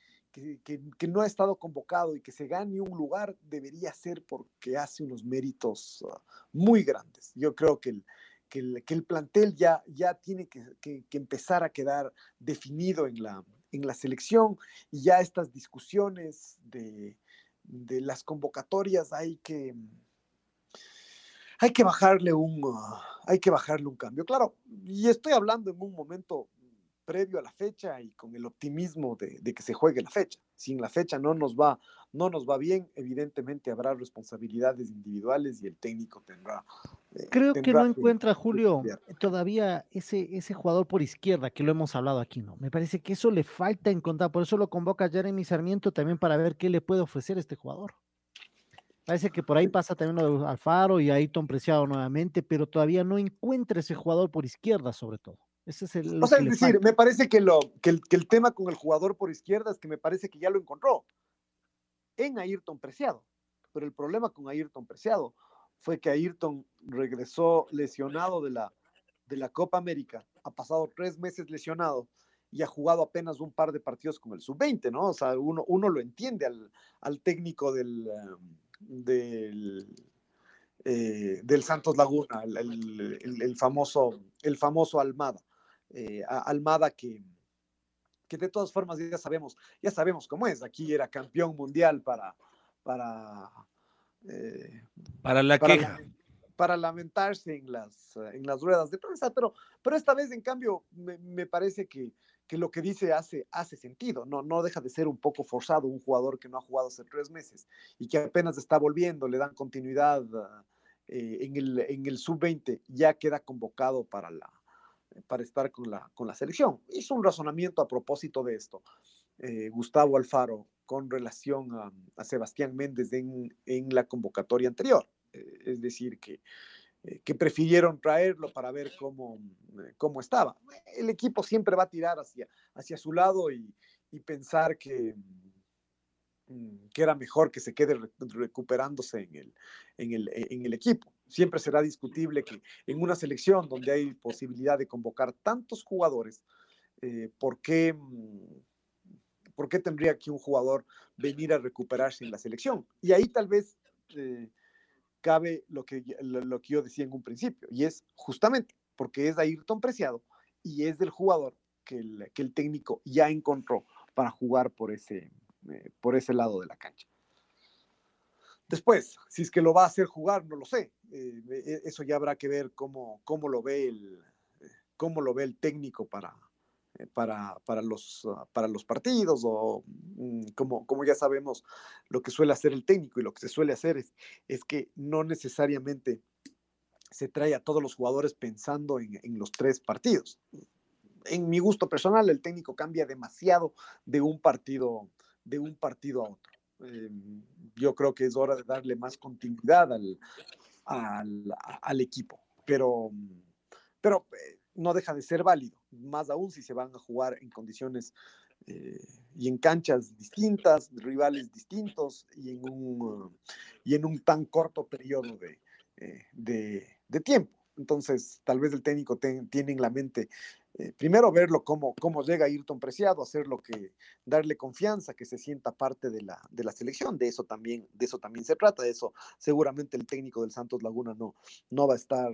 que, no ha estado convocado y que se gane un lugar debería ser porque hace unos méritos ah, muy grandes. Yo creo que el, que el, plantel ya, ya tiene que, empezar a quedar definido en la, en la selección y ya estas discusiones de, de las convocatorias hay que, hay que bajarle un, ah, hay que bajarle un cambio. Claro, y estoy hablando en un momento previo a la fecha y con el optimismo de, que se juegue la fecha. Si en la fecha no nos va, no nos va bien, evidentemente habrá responsabilidades individuales y el técnico tendrá. eh, Creo que no encuentra, Julio, todavía ese, ese jugador por izquierda, que lo hemos hablado aquí, ¿no? Me parece que eso le falta encontrar, por eso lo convoca Jeremy Sarmiento también para ver qué le puede ofrecer este jugador. Parece que por ahí pasa también lo de Alfaro y Ayrton Preciado nuevamente, pero todavía no encuentra ese jugador por izquierda, sobre todo. Ese es el. O sea, es decir, me parece que, lo, que, el, que el tema con el jugador por izquierda es que me parece que ya lo encontró en Ayrton Preciado. Pero el problema con Ayrton Preciado fue que Ayrton regresó lesionado de la, de la Copa América, ha pasado tres meses lesionado y ha jugado apenas un par de partidos con el sub-20, ¿no? O sea, uno, uno lo entiende al, al técnico del, del, eh, del Santos Laguna, el, el, el, famoso, el famoso Almada. Eh, Almada que, que de todas formas ya sabemos, ya sabemos cómo es. Aquí era campeón mundial para, para, eh, para la para queja. para lamentarse en las, en las ruedas de prensa, pero, pero esta vez, en cambio, me, me parece que, que, lo que dice hace, hace sentido, no, no deja de ser un poco forzado un jugador que no ha jugado hace tres meses y que apenas está volviendo, le dan continuidad eh, en el, en el sub-20, ya queda convocado para la, para estar con la, con la selección. Hizo un razonamiento a propósito de esto, eh, Gustavo Alfaro, con relación a, a Sebastián Méndez en, en, la convocatoria anterior. Eh, es decir, que, eh, que, prefirieron traerlo para ver cómo, eh, cómo estaba. El equipo siempre va a tirar hacia, hacia su lado y, pensar que, mm, que era mejor que se quede recuperándose en el, en el, en el equipo siempre será discutible que en una selección donde hay posibilidad de convocar tantos jugadores, eh, ¿por, qué, ¿por, qué, tendría que un jugador venir a recuperarse en la selección? Y ahí tal vez eh, cabe lo que, lo, que yo decía en un principio, y es justamente porque es Ayrton Preciado y es del jugador que el, que el técnico ya encontró para jugar por ese, eh, por ese lado de la cancha. Después, si es que lo va a hacer jugar, no lo sé. Eh, eso ya habrá que ver cómo, cómo, lo, ve el, cómo lo ve el técnico para, eh, para, para, los, uh, para los partidos o mm, como, como ya sabemos lo que suele hacer el técnico y lo que se suele hacer es, es que no necesariamente se trae a todos los jugadores pensando en, en los tres partidos. En mi gusto personal, el técnico cambia demasiado de un partido, de un partido a otro. Eh, yo creo que es hora de darle más continuidad al, al, al equipo, pero, pero eh, no deja de ser válido, más aún si se van a jugar en condiciones eh, y en canchas distintas, rivales distintos y en un, y en un tan corto periodo de, eh, de, tiempo. Entonces, tal vez el técnico ten, tiene en la mente eh, primero verlo cómo, cómo llega Ayrton Preciado, hacerlo que, darle confianza, que se sienta parte de la, de la selección, de eso también, de eso también se trata, de eso seguramente el técnico del Santos Laguna no, no va a estar,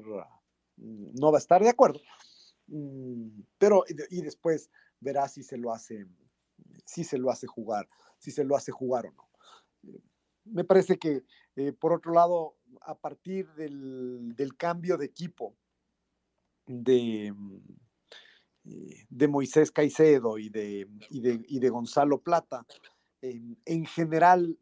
no va a estar de acuerdo. Mm, pero, y después verá si se lo hace, si se lo hace jugar, si se lo hace jugar o no. Eh, me parece que, eh, por otro lado, a partir del, del cambio de equipo de, de Moisés Caicedo y de, y de, y de Gonzalo Plata, eh, en general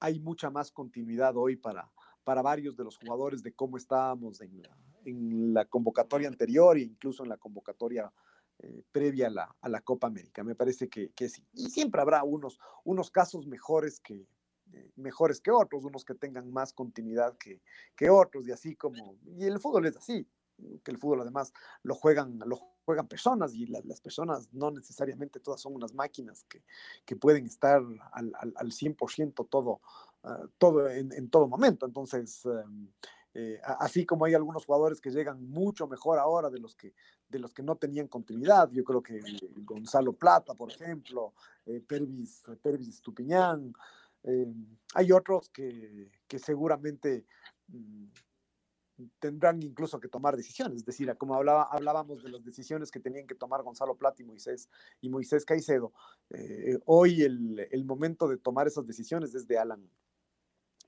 hay mucha más continuidad hoy para, para varios de los jugadores de cómo estábamos en la, en la convocatoria anterior e incluso en la convocatoria eh, previa a la, a la, Copa América. Me parece que, que, sí. Y siempre habrá unos, unos casos mejores que, eh, mejores que otros, unos que tengan más continuidad que, que otros, y así como, y el fútbol es así, que el fútbol además lo juegan, lo juegan personas y la, las personas no necesariamente todas son unas máquinas que, que pueden estar al, al, al 100% todo, uh, todo en, en, todo momento. Entonces, um, eh, así como hay algunos jugadores que llegan mucho mejor ahora de los que, de los que no tenían continuidad, yo creo que Gonzalo Plata, por ejemplo, eh, Pervis, Pervis eh, hay otros que, que seguramente mm, tendrán incluso que tomar decisiones, es decir, como hablaba, hablábamos de las decisiones que tenían que tomar Gonzalo Plata y Moisés, y Moisés Caicedo, eh, hoy el, el, momento de tomar esas decisiones es de Alan,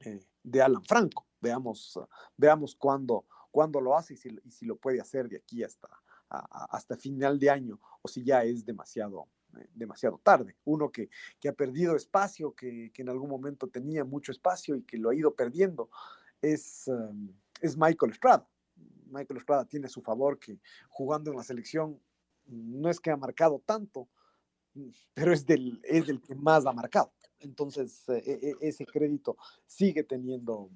eh, de Alan Franco, veamos, veamos cuándo, cuándo lo hace y si, y si, lo puede hacer de aquí hasta, hasta final de año, o si ya es demasiado, eh, demasiado tarde. Uno que, que ha perdido espacio, que, que, en algún momento tenía mucho espacio y que lo ha ido perdiendo, es, um, es Michael Estrada. Michael Estrada tiene su favor que jugando en la selección no es que ha marcado tanto, pero es del, es del que más ha marcado. Entonces, eh, e, e, ese crédito sigue teniendo,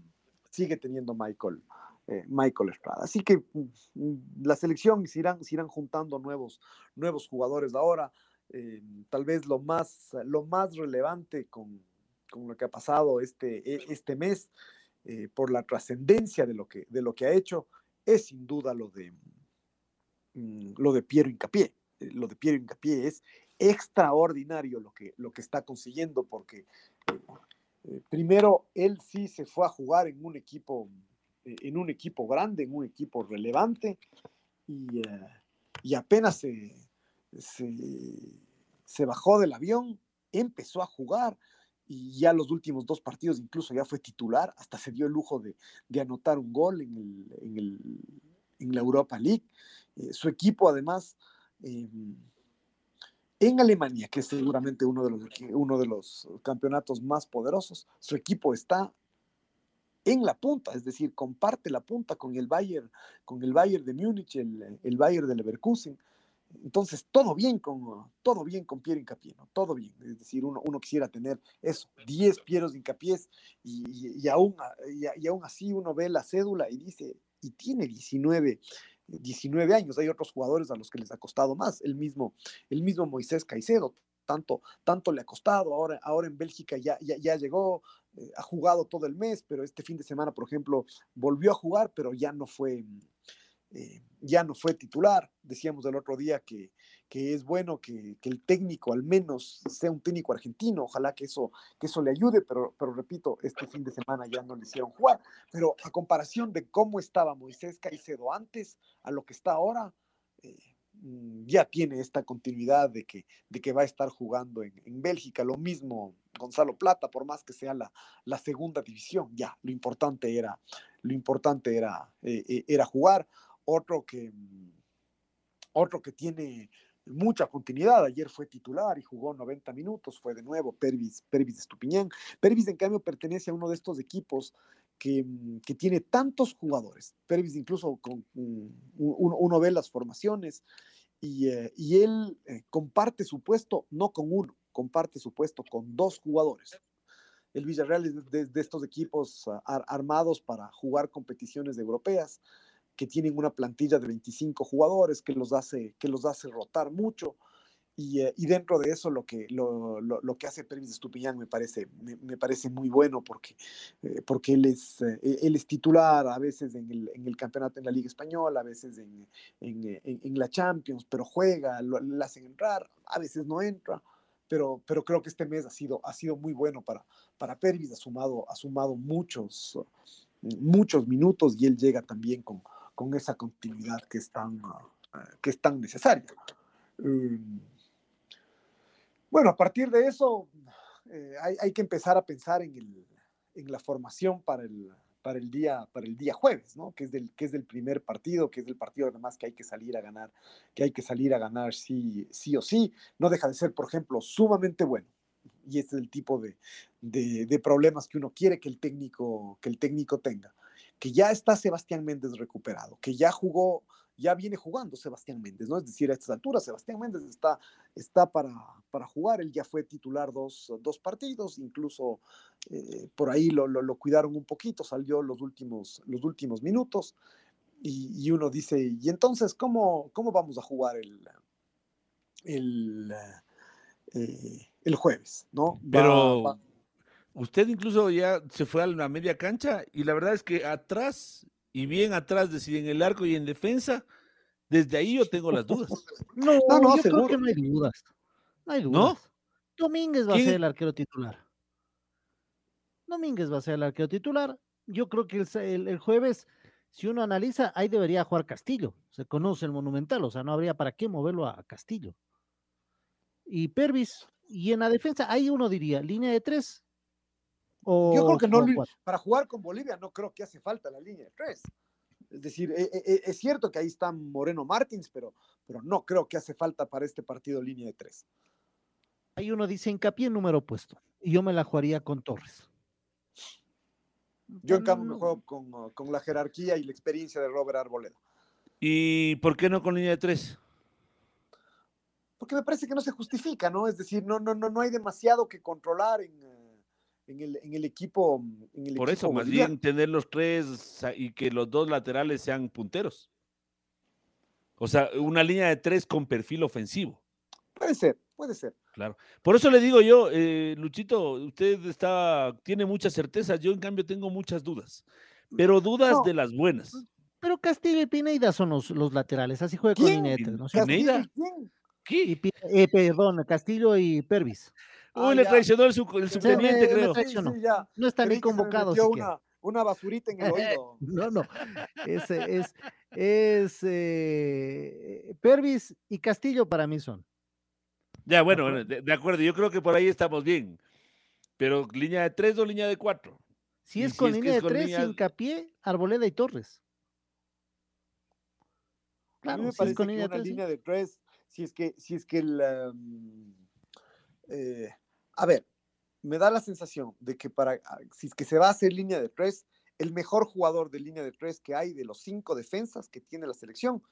sigue teniendo Michael, eh, Michael Estrada. Así que mm, la selección se irán, irán juntando nuevos, nuevos jugadores ahora. Eh, tal vez lo más, lo más relevante con, con lo que ha pasado este, e, este mes, por la trascendencia de, lo que, de lo que ha hecho, es sin duda lo de, mm, lo de Piero Incapié. Lo de Piero Incapié es extraordinario lo que, lo que está consiguiendo, porque eh, primero él sí se fue a jugar en un equipo, eh, en un equipo grande, en un equipo relevante, y, eh, y apenas se, se, bajó del avión, empezó a jugar, y ya los últimos dos partidos incluso ya fue titular, hasta se dio el lujo de, de anotar un gol en, el, en, el, en la Europa League. su equipo además em, en Alemania, que es seguramente uno de los, uno de los campeonatos más poderosos, su equipo está en la punta, es decir, comparte la punta con el Bayern, con el Bayern de Múnich, el, el Bayern de Leverkusen. Entonces, todo bien con, todo bien con Pierre Incapié, ¿no? Todo bien. Es decir, uno, uno quisiera tener eso, 10 Pieros de Incapié y, y, aún, y, aún así uno ve la cédula y dice, y tiene 19, 19 años. Hay otros jugadores a los que les ha costado más. El mismo, el mismo Moisés Caicedo, tanto, tanto le ha costado. Ahora, ahora en Bélgica ya, ya, ya llegó, eh, ha jugado todo el mes, pero este fin de semana, por ejemplo, volvió a jugar, pero ya no fue, eh, ya no fue titular. Decíamos el otro día que, que es bueno que, que, el técnico al menos sea un técnico argentino, ojalá que eso, que eso le ayude, pero, pero repito, este fin de semana ya no le hicieron jugar. Pero a comparación de cómo estaba Moisés Caicedo antes a lo que está ahora, eh, mm, ya tiene esta continuidad de que, de que va a estar jugando en, en, Bélgica. Lo mismo Gonzalo Plata, por más que sea la, la segunda división, ya, lo importante era, lo importante era, eh, era jugar otro que, mm, otro que tiene mucha continuidad. Ayer fue titular y jugó 90 minutos, fue de nuevo Pervis, Pervis Estupiñán. Pervis, en cambio, pertenece a uno de estos equipos que, mm, que tiene tantos jugadores. Pervis incluso con, um, uno ve las formaciones y, eh, y él eh, comparte su puesto no con uno, comparte su puesto con dos jugadores. El Villarreal es de, estos equipos uh, armados para jugar competiciones europeas que tienen una plantilla de 25 jugadores que los hace, que los hace rotar mucho. Y, eh, y dentro de eso lo que, lo, lo, lo que hace Pérez Estupiñán me parece, me, me, parece muy bueno porque, eh, porque él, es, eh, él es titular a veces en el, en el, campeonato en la Liga Española, a veces en, en, en la Champions, pero juega, lo, le hacen entrar, a veces no entra. Pero, pero creo que este mes ha sido, ha sido muy bueno para, para Pervis, ha sumado, ha sumado muchos, muchos minutos y él llega también con, con esa continuidad que es tan, uh, que es tan necesaria. Um, bueno, a partir de eso eh, hay, hay, que empezar a pensar en, el, en la formación para el, para el día para el día jueves, ¿no? Que es del que es del primer partido, que es del partido además que hay que salir a ganar, que hay que salir a ganar sí sí o sí, no deja de ser, por ejemplo, sumamente bueno. Y este es el tipo de, de, de problemas que uno quiere que el técnico que el técnico tenga que ya está Sebastián Méndez recuperado, que ya jugó, ya viene jugando Sebastián Méndez, ¿no? Es decir, a estas alturas Sebastián Méndez está, está para, para jugar, él ya fue titular dos, dos partidos, incluso eh, por ahí lo, lo, lo, cuidaron un poquito, salió los últimos, los últimos minutos, y, y uno dice, ¿y entonces cómo, cómo vamos a jugar el, el, eh, el jueves, ¿no? Pero... Va, Usted incluso ya se fue a la media cancha y la verdad es que atrás y bien atrás, decir, en el arco y en defensa, desde ahí yo tengo las dudas. No, no, no yo seguro. creo que no hay dudas. No hay dudas. ¿No? Domínguez va ¿Quién? a ser el arquero titular. Domínguez va a ser el arquero titular. Yo creo que el, el, el, jueves, si uno analiza, ahí debería jugar Castillo. Se conoce el Monumental, o sea, no habría para qué moverlo a Castillo. Y Pervis, y en la defensa, ahí uno diría, línea de tres, o, Yo creo que no, para jugar con Bolivia no creo que hace falta la línea de tres. Es decir, e, e, es cierto que ahí está Moreno Martins, pero, pero no creo que hace falta para este partido línea de tres. Hay uno dice hincapié en número opuesto. Y yo me la jugaría con Torres. Yo en cambio me juego con, con, la jerarquía y la experiencia de Robert Arboleda. ¿Y por qué no con línea de tres? Porque me parece que no se justifica, ¿no? Es decir, no, no, no, no hay demasiado que controlar en, en, el, en el, equipo. En el por eso, más bien tener los tres y que los dos laterales sean punteros. O sea, una línea de tres con perfil ofensivo. Puede ser, puede ser. Claro. Por eso le digo yo, eh, Luchito, usted está, tiene muchas certezas, yo en cambio tengo muchas dudas, pero dudas de las buenas. Pero Castillo y Pineida son los, los laterales, así juega con Inete. ¿no? ¿Pineida? ¿Qué? Eh, perdón, Castillo y Pervis. Uy, ah, le traicionó el, el subteniente, creo. no está ni convocado. Una, una, basurita en el oído. no, no. Es, es, es eh, Pervis y Castillo para mí son. Ya, bueno, de, acuerdo, yo creo que por ahí estamos bien. Pero línea de tres o línea de cuatro. Si es con línea de tres, hincapié, Arboleda y Torres. Claro, a mí me parece con que línea una línea de tres, si es que, si es que el, eh, a ver, me da la sensación de que para, ah, si es que se va a hacer línea de tres, el mejor jugador de línea de tres que hay de los cinco defensas que tiene la selección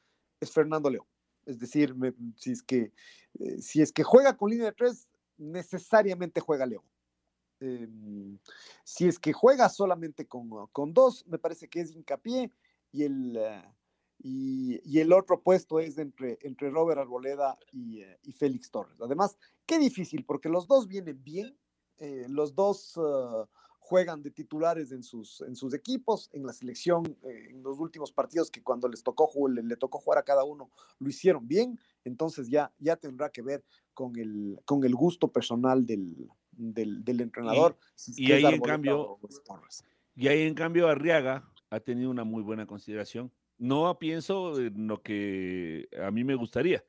es Fernando León. Es decir, si, es que, eh, si es que juega con línea de tres, necesariamente juega León. Em, si es que juega solamente con, con, dos, me parece que es hincapié y el, eh, y, el otro puesto es entre, entre Robert Arboleda y, eh, y, Félix Torres. Además, qué difícil, porque los dos vienen bien, los dos ah, juegan de titulares en sus, en sus equipos, en la selección, eh, en los últimos partidos que cuando les tocó, le, le, tocó jugar a cada uno, lo hicieron bien, entonces ya, ya tendrá que ver con el, con el gusto personal del, del, entrenador. Y, ahí en cambio, y ahí en cambio Arriaga ha tenido una muy buena consideración. No pienso en lo que a mí me gustaría,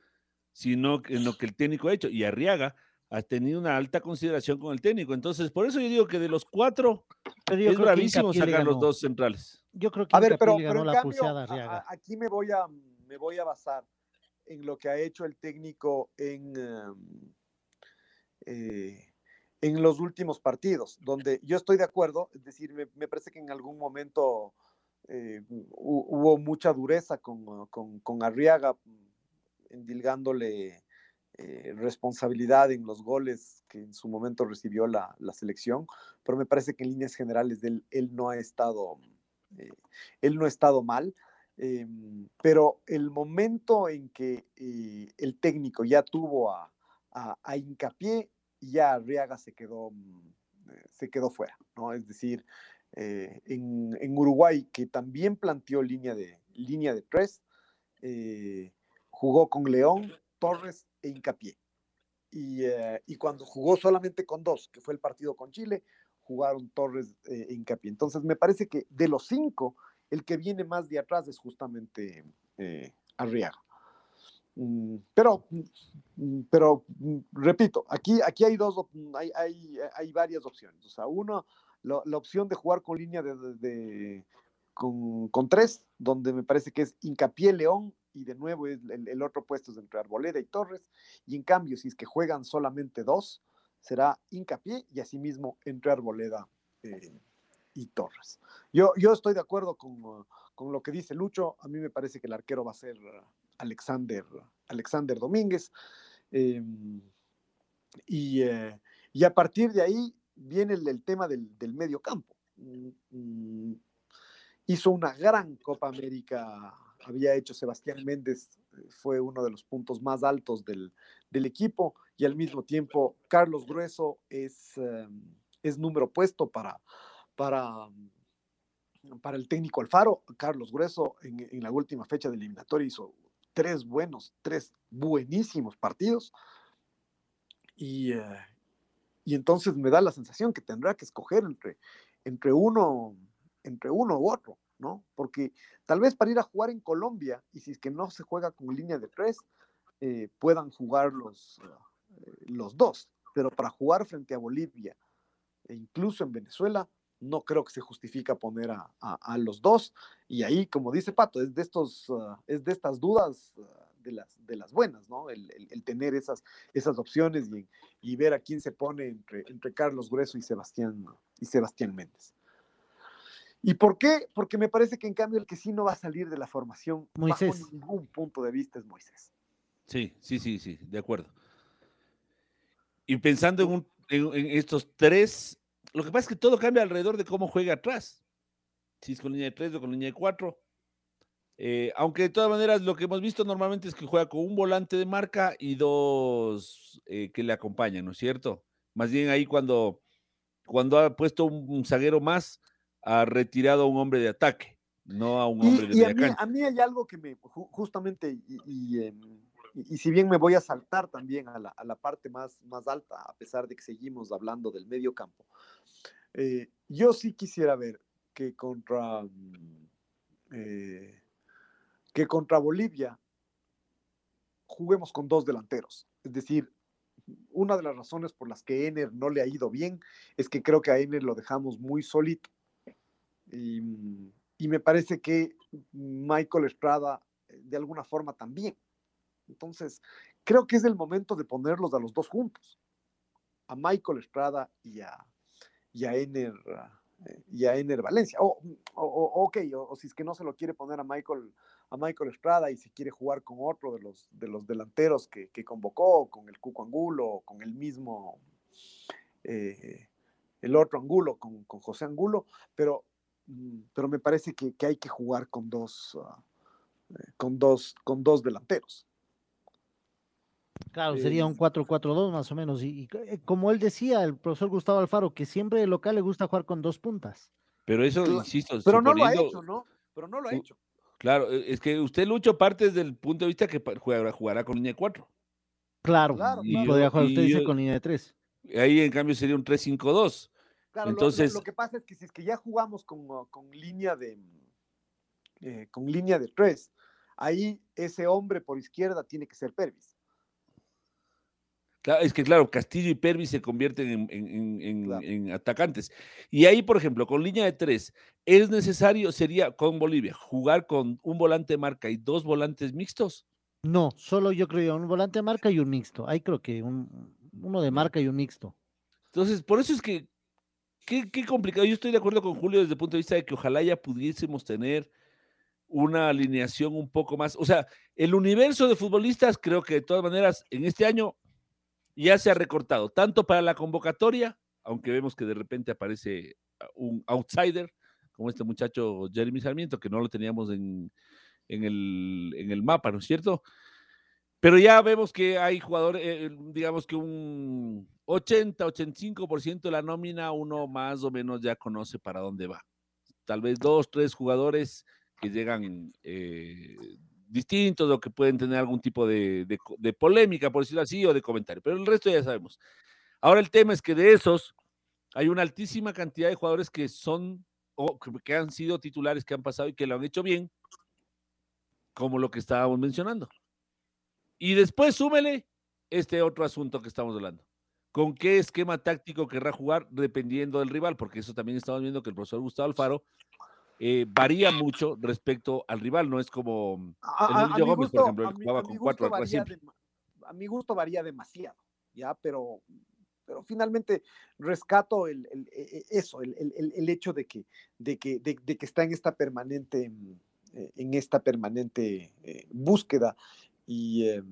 sino en lo que el técnico ha hecho. Y Arriaga ha tenido una alta consideración con el técnico. Entonces, por eso yo digo que de los cuatro es bravísimo sacar los dos centrales. Yo creo que a ver, pero, pero en cambio, aquí me voy a me voy a basar en lo que ha hecho el técnico en em, eh, en los últimos partidos, donde yo estoy de acuerdo, es decir, me, parece que en algún momento eh, hubo mucha dureza con, con, con Arriaga, endilgándole eh, responsabilidad en los goles que en su momento recibió la, selección, pero me parece que en líneas generales él, él no ha estado, eh, él no ha estado mal, em, pero el momento en que eh, el técnico ya tuvo a, a, hincapié, ya Arriaga se quedó, mm, se quedó fuera, ¿no? Es decir, en, en, Uruguay, que también planteó línea de, línea de tres, jugó con León, Torres e Hincapié. Y, eh, y, cuando jugó solamente con dos, que fue el partido con Chile, jugaron Torres eh, e Hincapié. Entonces me parece que de los cinco, el que viene más de atrás es justamente eh, Arriaga. Mm, pero, mm, pero mm, repito, aquí, aquí hay dos, hay, hay, hay varias opciones. O sea, uno, la opción de jugar con línea de, con, con, tres, donde me parece que es Hincapié León y de nuevo el, otro puesto es entre Arboleda y Torres, y en cambio, si es que juegan solamente dos, será hincapié y asimismo entre Arboleda eh, y Torres. Yo, yo estoy de acuerdo con, con, lo que dice Lucho, a mí me parece que el arquero va a ser Alexander, Alexander Domínguez, em, y, eh, y, a partir de ahí viene el, tema del, del, medio campo. Mm, mm, hizo una gran Copa América había hecho Sebastián Méndez eh, fue uno de los puntos más altos del, equipo y al mismo tiempo Carlos Grueso es, em, es número puesto para, para, para el técnico Alfaro. Carlos Grueso en, la última fecha de eliminatoria hizo tres buenos, tres buenísimos partidos y, eh, y entonces me da la sensación que tendrá que escoger entre, entre, uno, entre uno u otro. ¿no? Porque tal vez para ir a jugar en Colombia, y si es que no se juega con línea de tres, eh, puedan jugar los, eh, los dos, pero para jugar frente a Bolivia e incluso en Venezuela, no creo que se justifica poner a, los dos. Y ahí, como dice Pato, es de, estos, ah, es de estas dudas ah, de las, de las buenas, ¿no? El, tener esas, esas opciones y, y, ver a quién se pone entre, entre Carlos Grueso y Sebastián, y Sebastián Méndez. ¿Y por qué? Porque me parece que en cambio el que sí no va a salir de la formación Moisés. bajo ningún punto de vista es Moisés. Sí, sí, sí, sí, de acuerdo. Y pensando en, en, estos tres, lo que pasa es que todo cambia alrededor de cómo juega atrás. Si es con línea de tres o con línea de cuatro. Eh, aunque de todas maneras lo que hemos visto normalmente es que juega con un volante de marca y dos eh, que le acompañan, ¿no es cierto? Más bien ahí cuando, cuando ha puesto un zaguero más, ha retirado a un hombre de ataque, no a un hombre de y a, mí, a mí hay algo que me, justamente, em, y, y, si bien me voy a saltar también a la, a la, parte más, más alta, a pesar de que seguimos hablando del medio campo, eh, yo sí quisiera ver que contra, mm, eh, que contra Bolivia juguemos con dos delanteros, es decir, una de las razones por las que Ener no le ha ido bien es que creo que a Ener lo dejamos muy solito y, me parece que Michael Estrada eh, de alguna forma también. Entonces, creo que es el momento de ponerlos a los dos juntos, a Michael Estrada y a, y a Ener. Eh, y a Ener Valencia. O, ok, o, si es que no se lo quiere poner a Michael, a Michael Estrada y si quiere jugar con otro de los, de los delanteros que, que convocó, con el Cuco Angulo, con el mismo, eh, el otro Angulo, con, con José Angulo, pero Mm, pero me parece que, hay que jugar con dos, eh, con dos, con dos delanteros. Claro, sería un 4-4-2 más o menos. Y, eh, como él decía, el profesor Gustavo Alfaro, que siempre el local le gusta jugar con dos puntas. Pero eso, insisto. Pero no lo ha hecho, ¿no? Pero no lo ha hecho. Claro, e, es que usted, Lucho, parte desde el punto de vista que jugará, jugará con línea de 4. Claro, y, podría jugar usted dice con línea de 3. Ahí, en cambio, sería un 3-5-2. Claro, Entonces, lo, que pasa es que si es que ya jugamos con, con línea de eh, con línea de tres, ahí ese hombre por izquierda tiene que ser Pervis. Es que claro, Castillo y Pervis se convierten en, atacantes. Y ahí, por ejemplo, con línea de tres, ¿es necesario, sería con Bolivia, jugar con un volante de marca y dos volantes mixtos? No, solo yo creo un volante de marca y un mixto. Ahí creo que un, uno de marca y un mixto. Entonces, por eso es que qué, complicado. Yo estoy de acuerdo con Julio desde el punto de vista de que ojalá ya pudiésemos tener una alineación un poco más. O sea, el universo de futbolistas creo que de todas maneras en este año ya se ha recortado, tanto para la convocatoria, aunque vemos que de repente aparece un outsider, como este muchacho Jeremy Sarmiento, que no lo teníamos en, en, el, en el mapa, ¿no es cierto? Pero ya vemos que hay jugadores, eh, digamos que un 80, 85% de la nómina uno más o menos ya conoce para dónde va. Tal vez dos, tres jugadores que llegan eh, distintos o que pueden tener algún tipo de, polémica, por decirlo así, o de comentario. Pero el resto ya sabemos. Ahora el tema es que de esos hay una altísima cantidad de jugadores que son o que han sido titulares, que han pasado y que lo han hecho bien, como lo que estábamos mencionando. Y después súmele este otro asunto que estamos hablando. ¿Con qué esquema táctico querrá jugar dependiendo del rival? Porque eso también estamos viendo que el profesor Gustavo Alfaro eh, varía mucho respecto al rival, no es como a, el Gómez, por ejemplo, jugaba con cuatro a mi gusto varía demasiado, ¿ya? Pero, pero finalmente rescato el, el, e, e, eso, el, hecho de que, de, que, de, que está en esta permanente, eh, en esta permanente eh, búsqueda y eh,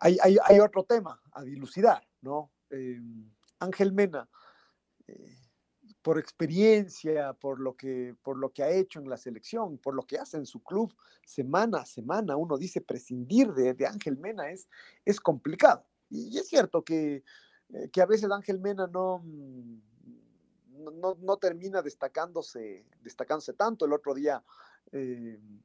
hay, hay, otro tema a dilucidar, ¿no? Ángel Mena, eh, por experiencia, por lo, que, por lo que ha hecho en la selección, por lo que hace en su club semana a semana, uno dice prescindir de, de Ángel Mena es, es complicado. Y, es cierto que, eh, que, a veces Ángel Mena no, no, no, termina destacándose, destacándose tanto. El otro día em,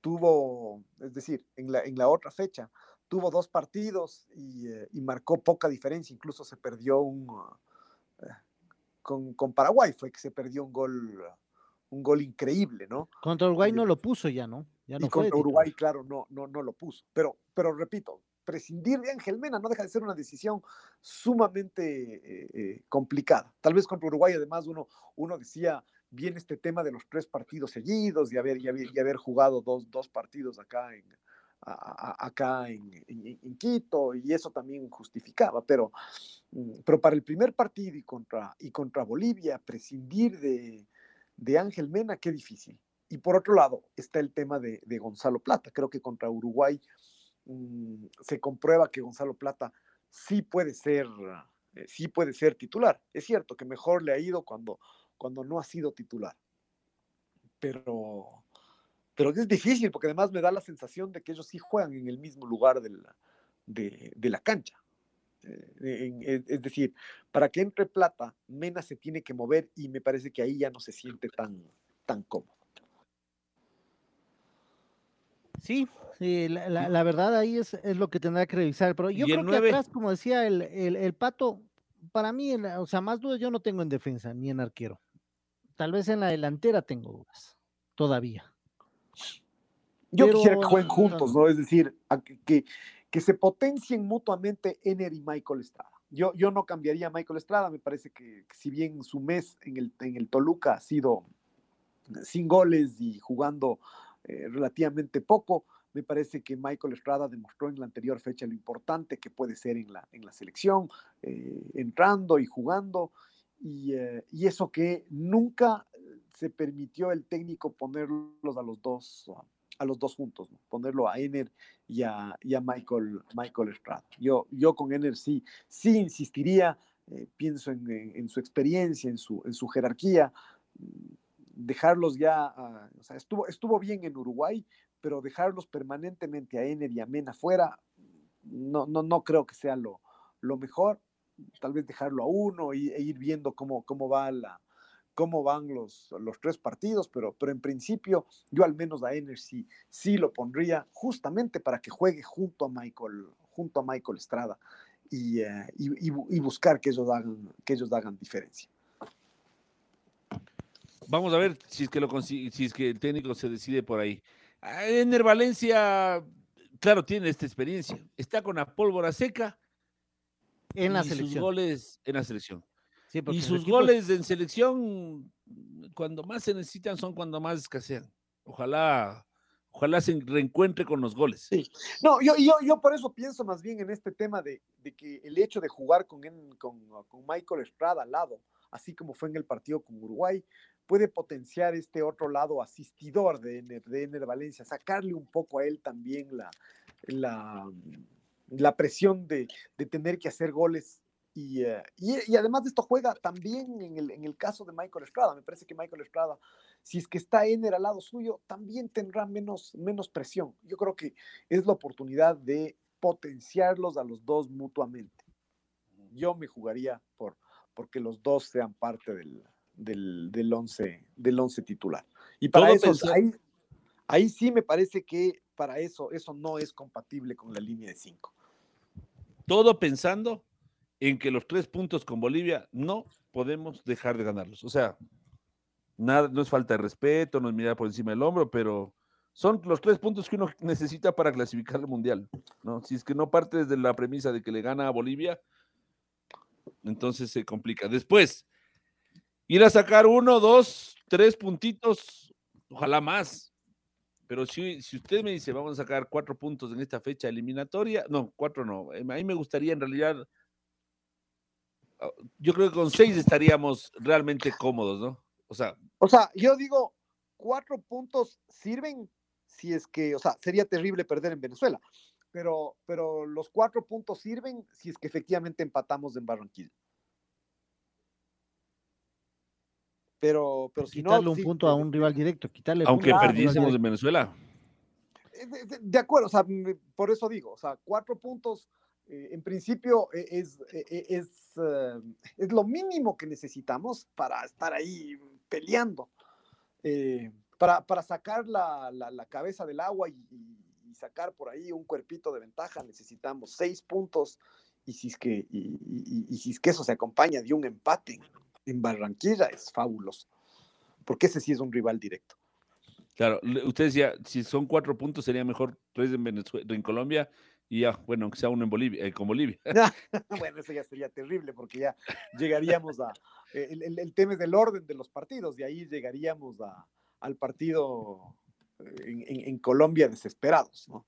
tuvo, es decir, en la, en la otra fecha, tuvo dos partidos y, eh, marcó poca diferencia, incluso se perdió un, eh, con, Paraguay fue que se perdió un gol, un gol increíble, ¿no? Contra Uruguay no lo puso ya, ¿no? Ya no y contra Uruguay, claro, no, no, no lo puso. Pero, pero repito, prescindir de Ángel Mena no deja de ser una decisión sumamente eh, complicada. Tal vez contra Uruguay, además, uno, uno decía, viene este tema de los tres partidos seguidos y haber, y haber, y haber jugado dos, dos partidos acá en, acá en, Quito y eso también justificaba, pero, mm, pero para el primer partido y contra, y contra Bolivia, prescindir de, de Ángel Mena, qué difícil. Y por otro lado está el tema de, Gonzalo Plata. Creo que contra Uruguay mm, se comprueba que Gonzalo Plata sí puede ser, eh, sí puede ser titular. Es cierto que mejor le ha ido cuando, cuando no ha sido titular. Pero, pero es difícil porque además me da la sensación de que ellos sí juegan en el mismo lugar de la, de, la cancha. Eh, es decir, para que entre plata, Mena se tiene que mover y me parece que ahí ya no se siente tan, tan cómodo. Sí, la, verdad ahí es, es, lo que tendrá que revisar. Pero yo creo que atrás, como decía el, el, pato, para mí, o sea, más dudas yo no tengo en defensa ni en arquero. Tal vez en la delantera tengo dudas, todavía. Yo quisiera que jueguen juntos, ¿no? Es decir, que, que se potencien mutuamente Ener y Michael Estrada. Yo, yo no cambiaría a Michael Estrada, me parece que, que si bien su mes en el, en el Toluca ha sido sin goles y jugando eh, relativamente poco. Me parece que Michael Estrada demostró en la anterior fecha lo importante que puede ser en la, en la selección, eh, entrando y jugando. Y, eh, y, eso que nunca se permitió el técnico ponerlos a los dos, a los dos juntos, ponerlo a Ener y a, Michael, Michael Estrada. Yo, yo con Ener sí, sí insistiría, pienso en, su experiencia, en su, en su jerarquía dejarlos ya, o sea, estuvo, estuvo bien en Uruguay, pero dejarlos permanentemente a Ener y a Mena afuera, no, no, no creo que sea lo, lo mejor. Tal vez dejarlo a uno e ir viendo cómo, cómo, va la, cómo van los, los tres partidos, pero, pero en principio yo al menos a Ener sí, lo pondría justamente para que juegue junto a Michael, junto a Michael Estrada y, eh, y, y buscar que ellos hagan, que ellos hagan diferencia. Vamos a ver si es que lo si es que el técnico se decide por ahí. Ah, Ener Valencia, claro, tiene esta experiencia. Está con la pólvora seca en la selección. Sus goles en la selección. Y sus goles en selección, cuando más se necesitan, son cuando más escasean. Ojalá, ojalá se reencuentre con los goles. Sí. No, yo, yo, yo por eso pienso más bien en este tema de, que el hecho de jugar con, con, con Michael Estrada al lado, así como fue en el partido con Uruguay, puede potenciar este otro lado asistidor de Ener, de Valencia, sacarle un poco a él también la, la, la presión de, de, tener que hacer goles. Y, eh, y, además de esto juega también en el, en el, caso de Michael Estrada. Me parece que Michael Estrada, si es que está Ener al lado suyo, también tendrá menos, menos presión. Yo creo que es la oportunidad de potenciarlos a los dos mutuamente. Yo me jugaría por porque los dos sean parte del, del, del, once, del once titular. Y para eso, ahí, ahí sí me parece que para eso, eso no es compatible con la línea de cinco. Todo pensando en que los tres puntos con Bolivia no podemos dejar de ganarlos. O sea, nada, no es falta de respeto, no es mirar por encima del hombro, pero son los tres puntos que uno necesita para clasificar al mundial. ¿no? Si es que no parte desde la premisa de que le gana a Bolivia, entonces se complica. Después, ir a sacar uno, dos, tres puntitos, ojalá más. Pero si, si usted me dice, vamos a sacar cuatro puntos en esta fecha eliminatoria, no, cuatro no. A mí me gustaría en realidad, yo creo que con seis estaríamos realmente cómodos, ¿no? O sea. O sea, yo digo, cuatro puntos sirven si es que, o sea, sería terrible perder en Venezuela, pero, pero los cuatro puntos sirven si es que efectivamente empatamos en Barranquilla. Pero, pero si quitarle un punto a un rival directo, quitarle Aunque perdiésemos en Venezuela. Eh, de, acuerdo, o sea, por eso digo, o sea, cuatro puntos eh, en principio e, es, e, e, es, eh, es, lo mínimo que necesitamos para estar ahí peleando, para, para, sacar la, la, cabeza del agua y, y, sacar por ahí un cuerpito de ventaja, necesitamos seis puntos y si es que, y, y si es que eso se acompaña de un empate en Barranquilla es fabuloso, porque ese sí es un rival directo. Claro, usted decía, si son cuatro puntos sería mejor tres en, Venezuela, en Colombia y ya, bueno, aunque sea uno en Bolivia, eh, con Bolivia. bueno, eso ya sería terrible porque ya llegaríamos a, eh, el, tema es del orden de los partidos, y ahí llegaríamos a, al partido en, en, Colombia desesperados, ¿no?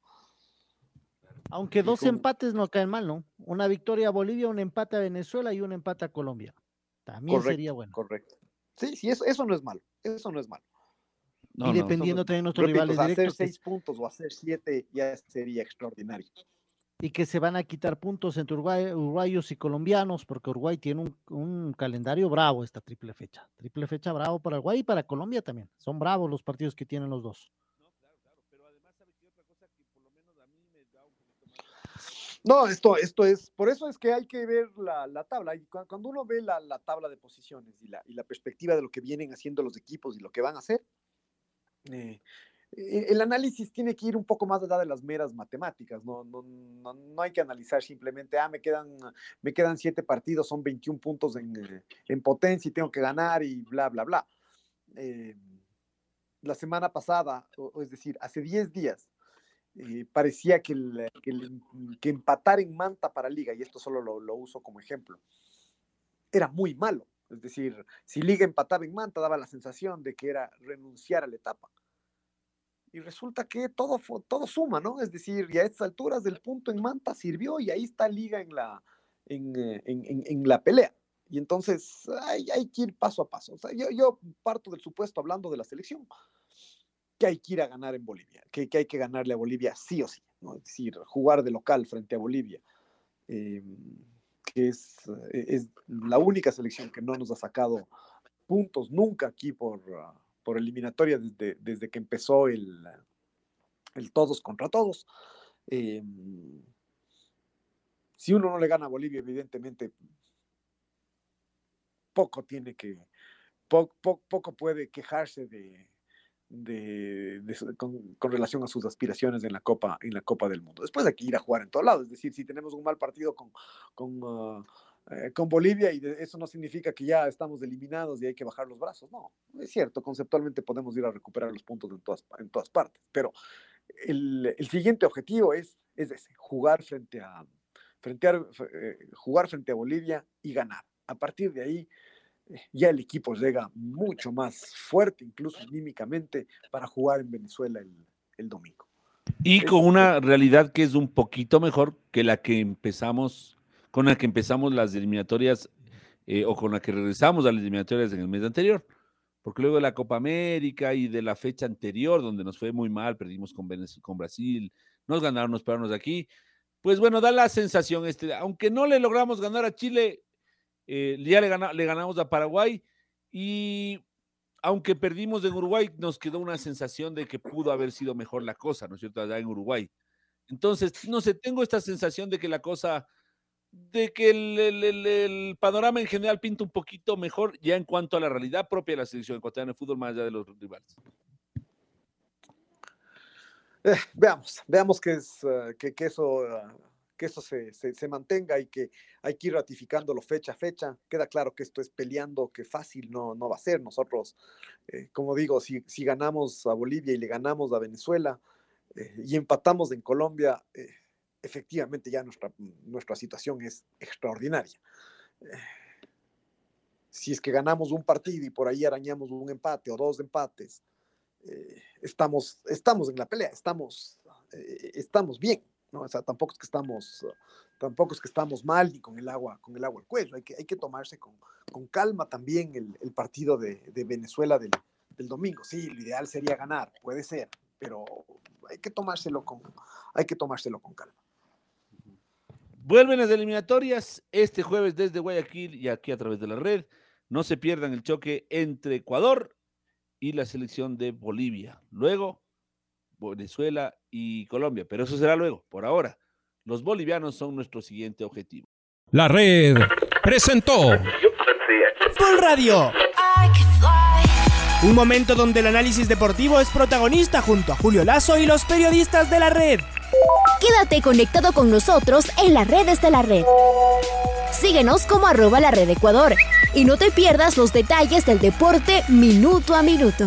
Aunque dos empates no caen mal, ¿no? Una victoria a Bolivia, un empate a Venezuela y un empate a Colombia. También sería bueno. Correcto. Sí, sí, eso, eso no es malo. Eso no es malo. Y dependiendo también de nuestros rivales Hacer seis puntos o hacer siete ya sería extraordinario. Y que se van a quitar puntos entre Uruguay, uruguayos y colombianos, porque Uruguay tiene un, un, calendario bravo esta triple fecha. Triple fecha bravo para Uruguay y para Colombia también. Son bravos los partidos que tienen los dos. No, esto, esto es, por eso es que hay que ver la, la tabla. Y cuando uno ve la, la, tabla de posiciones y la, y la perspectiva de lo que vienen haciendo los equipos y lo que van a hacer, eh, e, el análisis tiene que ir un poco más allá de las meras matemáticas. No, no, no, no, hay que analizar simplemente, ah, me quedan, me quedan siete partidos, son 21 puntos en, eh, en potencia y tengo que ganar y bla, bla, bla. Eh, la semana pasada, o, es decir, hace 10 días, parecía que, el, que, empatar en Manta para Liga, y esto solo lo, lo, uso como ejemplo, era muy malo. Es decir, si Liga empataba en Manta, daba la sensación de que era renunciar a la etapa. Y resulta que todo, todo suma, ¿no? Es decir, y a estas alturas del punto en Manta sirvió y ahí está Liga en la, en, eh, en, en, la pelea. Y entonces hay, hay, que ir paso a paso. O sea, yo, yo parto del supuesto hablando de la selección que hay que ir a ganar en Bolivia, que, que hay que ganarle a Bolivia sí o sí, ¿no? es decir, jugar de local frente a Bolivia, eh, que es, es, la única selección que no nos ha sacado puntos nunca aquí por, uh, por eliminatoria desde, desde, que empezó el, el todos contra todos. Eh, si uno no le gana a Bolivia, evidentemente poco tiene que, po, po, poco puede quejarse de, de, de, con, con, relación a sus aspiraciones en la Copa, en la Copa del Mundo. Después hay que ir a jugar en todos lados, es decir, si tenemos un mal partido con, con, uh, eh, con Bolivia y de, eso no significa que ya estamos eliminados y hay que bajar los brazos, no, es cierto, conceptualmente podemos ir a recuperar los puntos en todas, en todas partes, pero el, el siguiente objetivo es, es ese, jugar frente a, frente a, eh, jugar frente a Bolivia y ganar. A partir de ahí, ya el equipo llega mucho más fuerte, incluso anímicamente, para jugar en Venezuela el, el domingo. Y con una realidad que es un poquito mejor que la que empezamos, con la que empezamos las eliminatorias eh, o con la que regresamos a las eliminatorias en el mes anterior. Porque luego de la Copa América y de la fecha anterior, donde nos fue muy mal, perdimos con, con Brasil, nos ganaron, nos de aquí. Pues bueno, da la sensación, este, aunque no le logramos ganar a Chile, eh, ya le, gana, le, ganamos a Paraguay y aunque perdimos en Uruguay, nos quedó una sensación de que pudo haber sido mejor la cosa, ¿no es cierto?, allá en Uruguay. Entonces, no sé, tengo esta sensación de que la cosa, de que el, panorama en general pinta un poquito mejor ya en cuanto a la realidad propia de la selección ecuatoriana de fútbol más allá de los rivales. Eh, veamos, veamos que, es, uh, eso que eso se, se, mantenga y que hay que ir ratificándolo fecha a fecha. Queda claro que esto es peleando, que fácil no, no va a ser. Nosotros, eh, como digo, si, si, ganamos a Bolivia y le ganamos a Venezuela eh, y empatamos en Colombia, eh, efectivamente ya nuestra, nuestra situación es extraordinaria. Si es que ganamos un partido y por ahí arañamos un empate o dos empates, estamos, estamos en la pelea, estamos, estamos bien. ¿No? O sea, tampoco es que estamos, tampoco es que estamos mal ni con el agua, con el agua al cuello. Hay que, hay que tomarse con, con calma también el, el partido de, de Venezuela del, del, domingo. Sí, lo ideal sería ganar, puede ser, pero hay que tomárselo con, hay que tomárselo con calma. Vuelven las eliminatorias este jueves desde Guayaquil y aquí a través de la red. No se pierdan el choque entre Ecuador y la selección de Bolivia. Luego, Venezuela y Colombia, pero eso será luego. Por ahora, los bolivianos son nuestro siguiente objetivo. La red presentó Full Radio. Un momento donde el análisis deportivo es protagonista junto a Julio Lazo y los periodistas de la red. Quédate conectado con nosotros en las redes de la red. Síguenos como arroba la red Ecuador y no te pierdas los detalles del deporte minuto a minuto.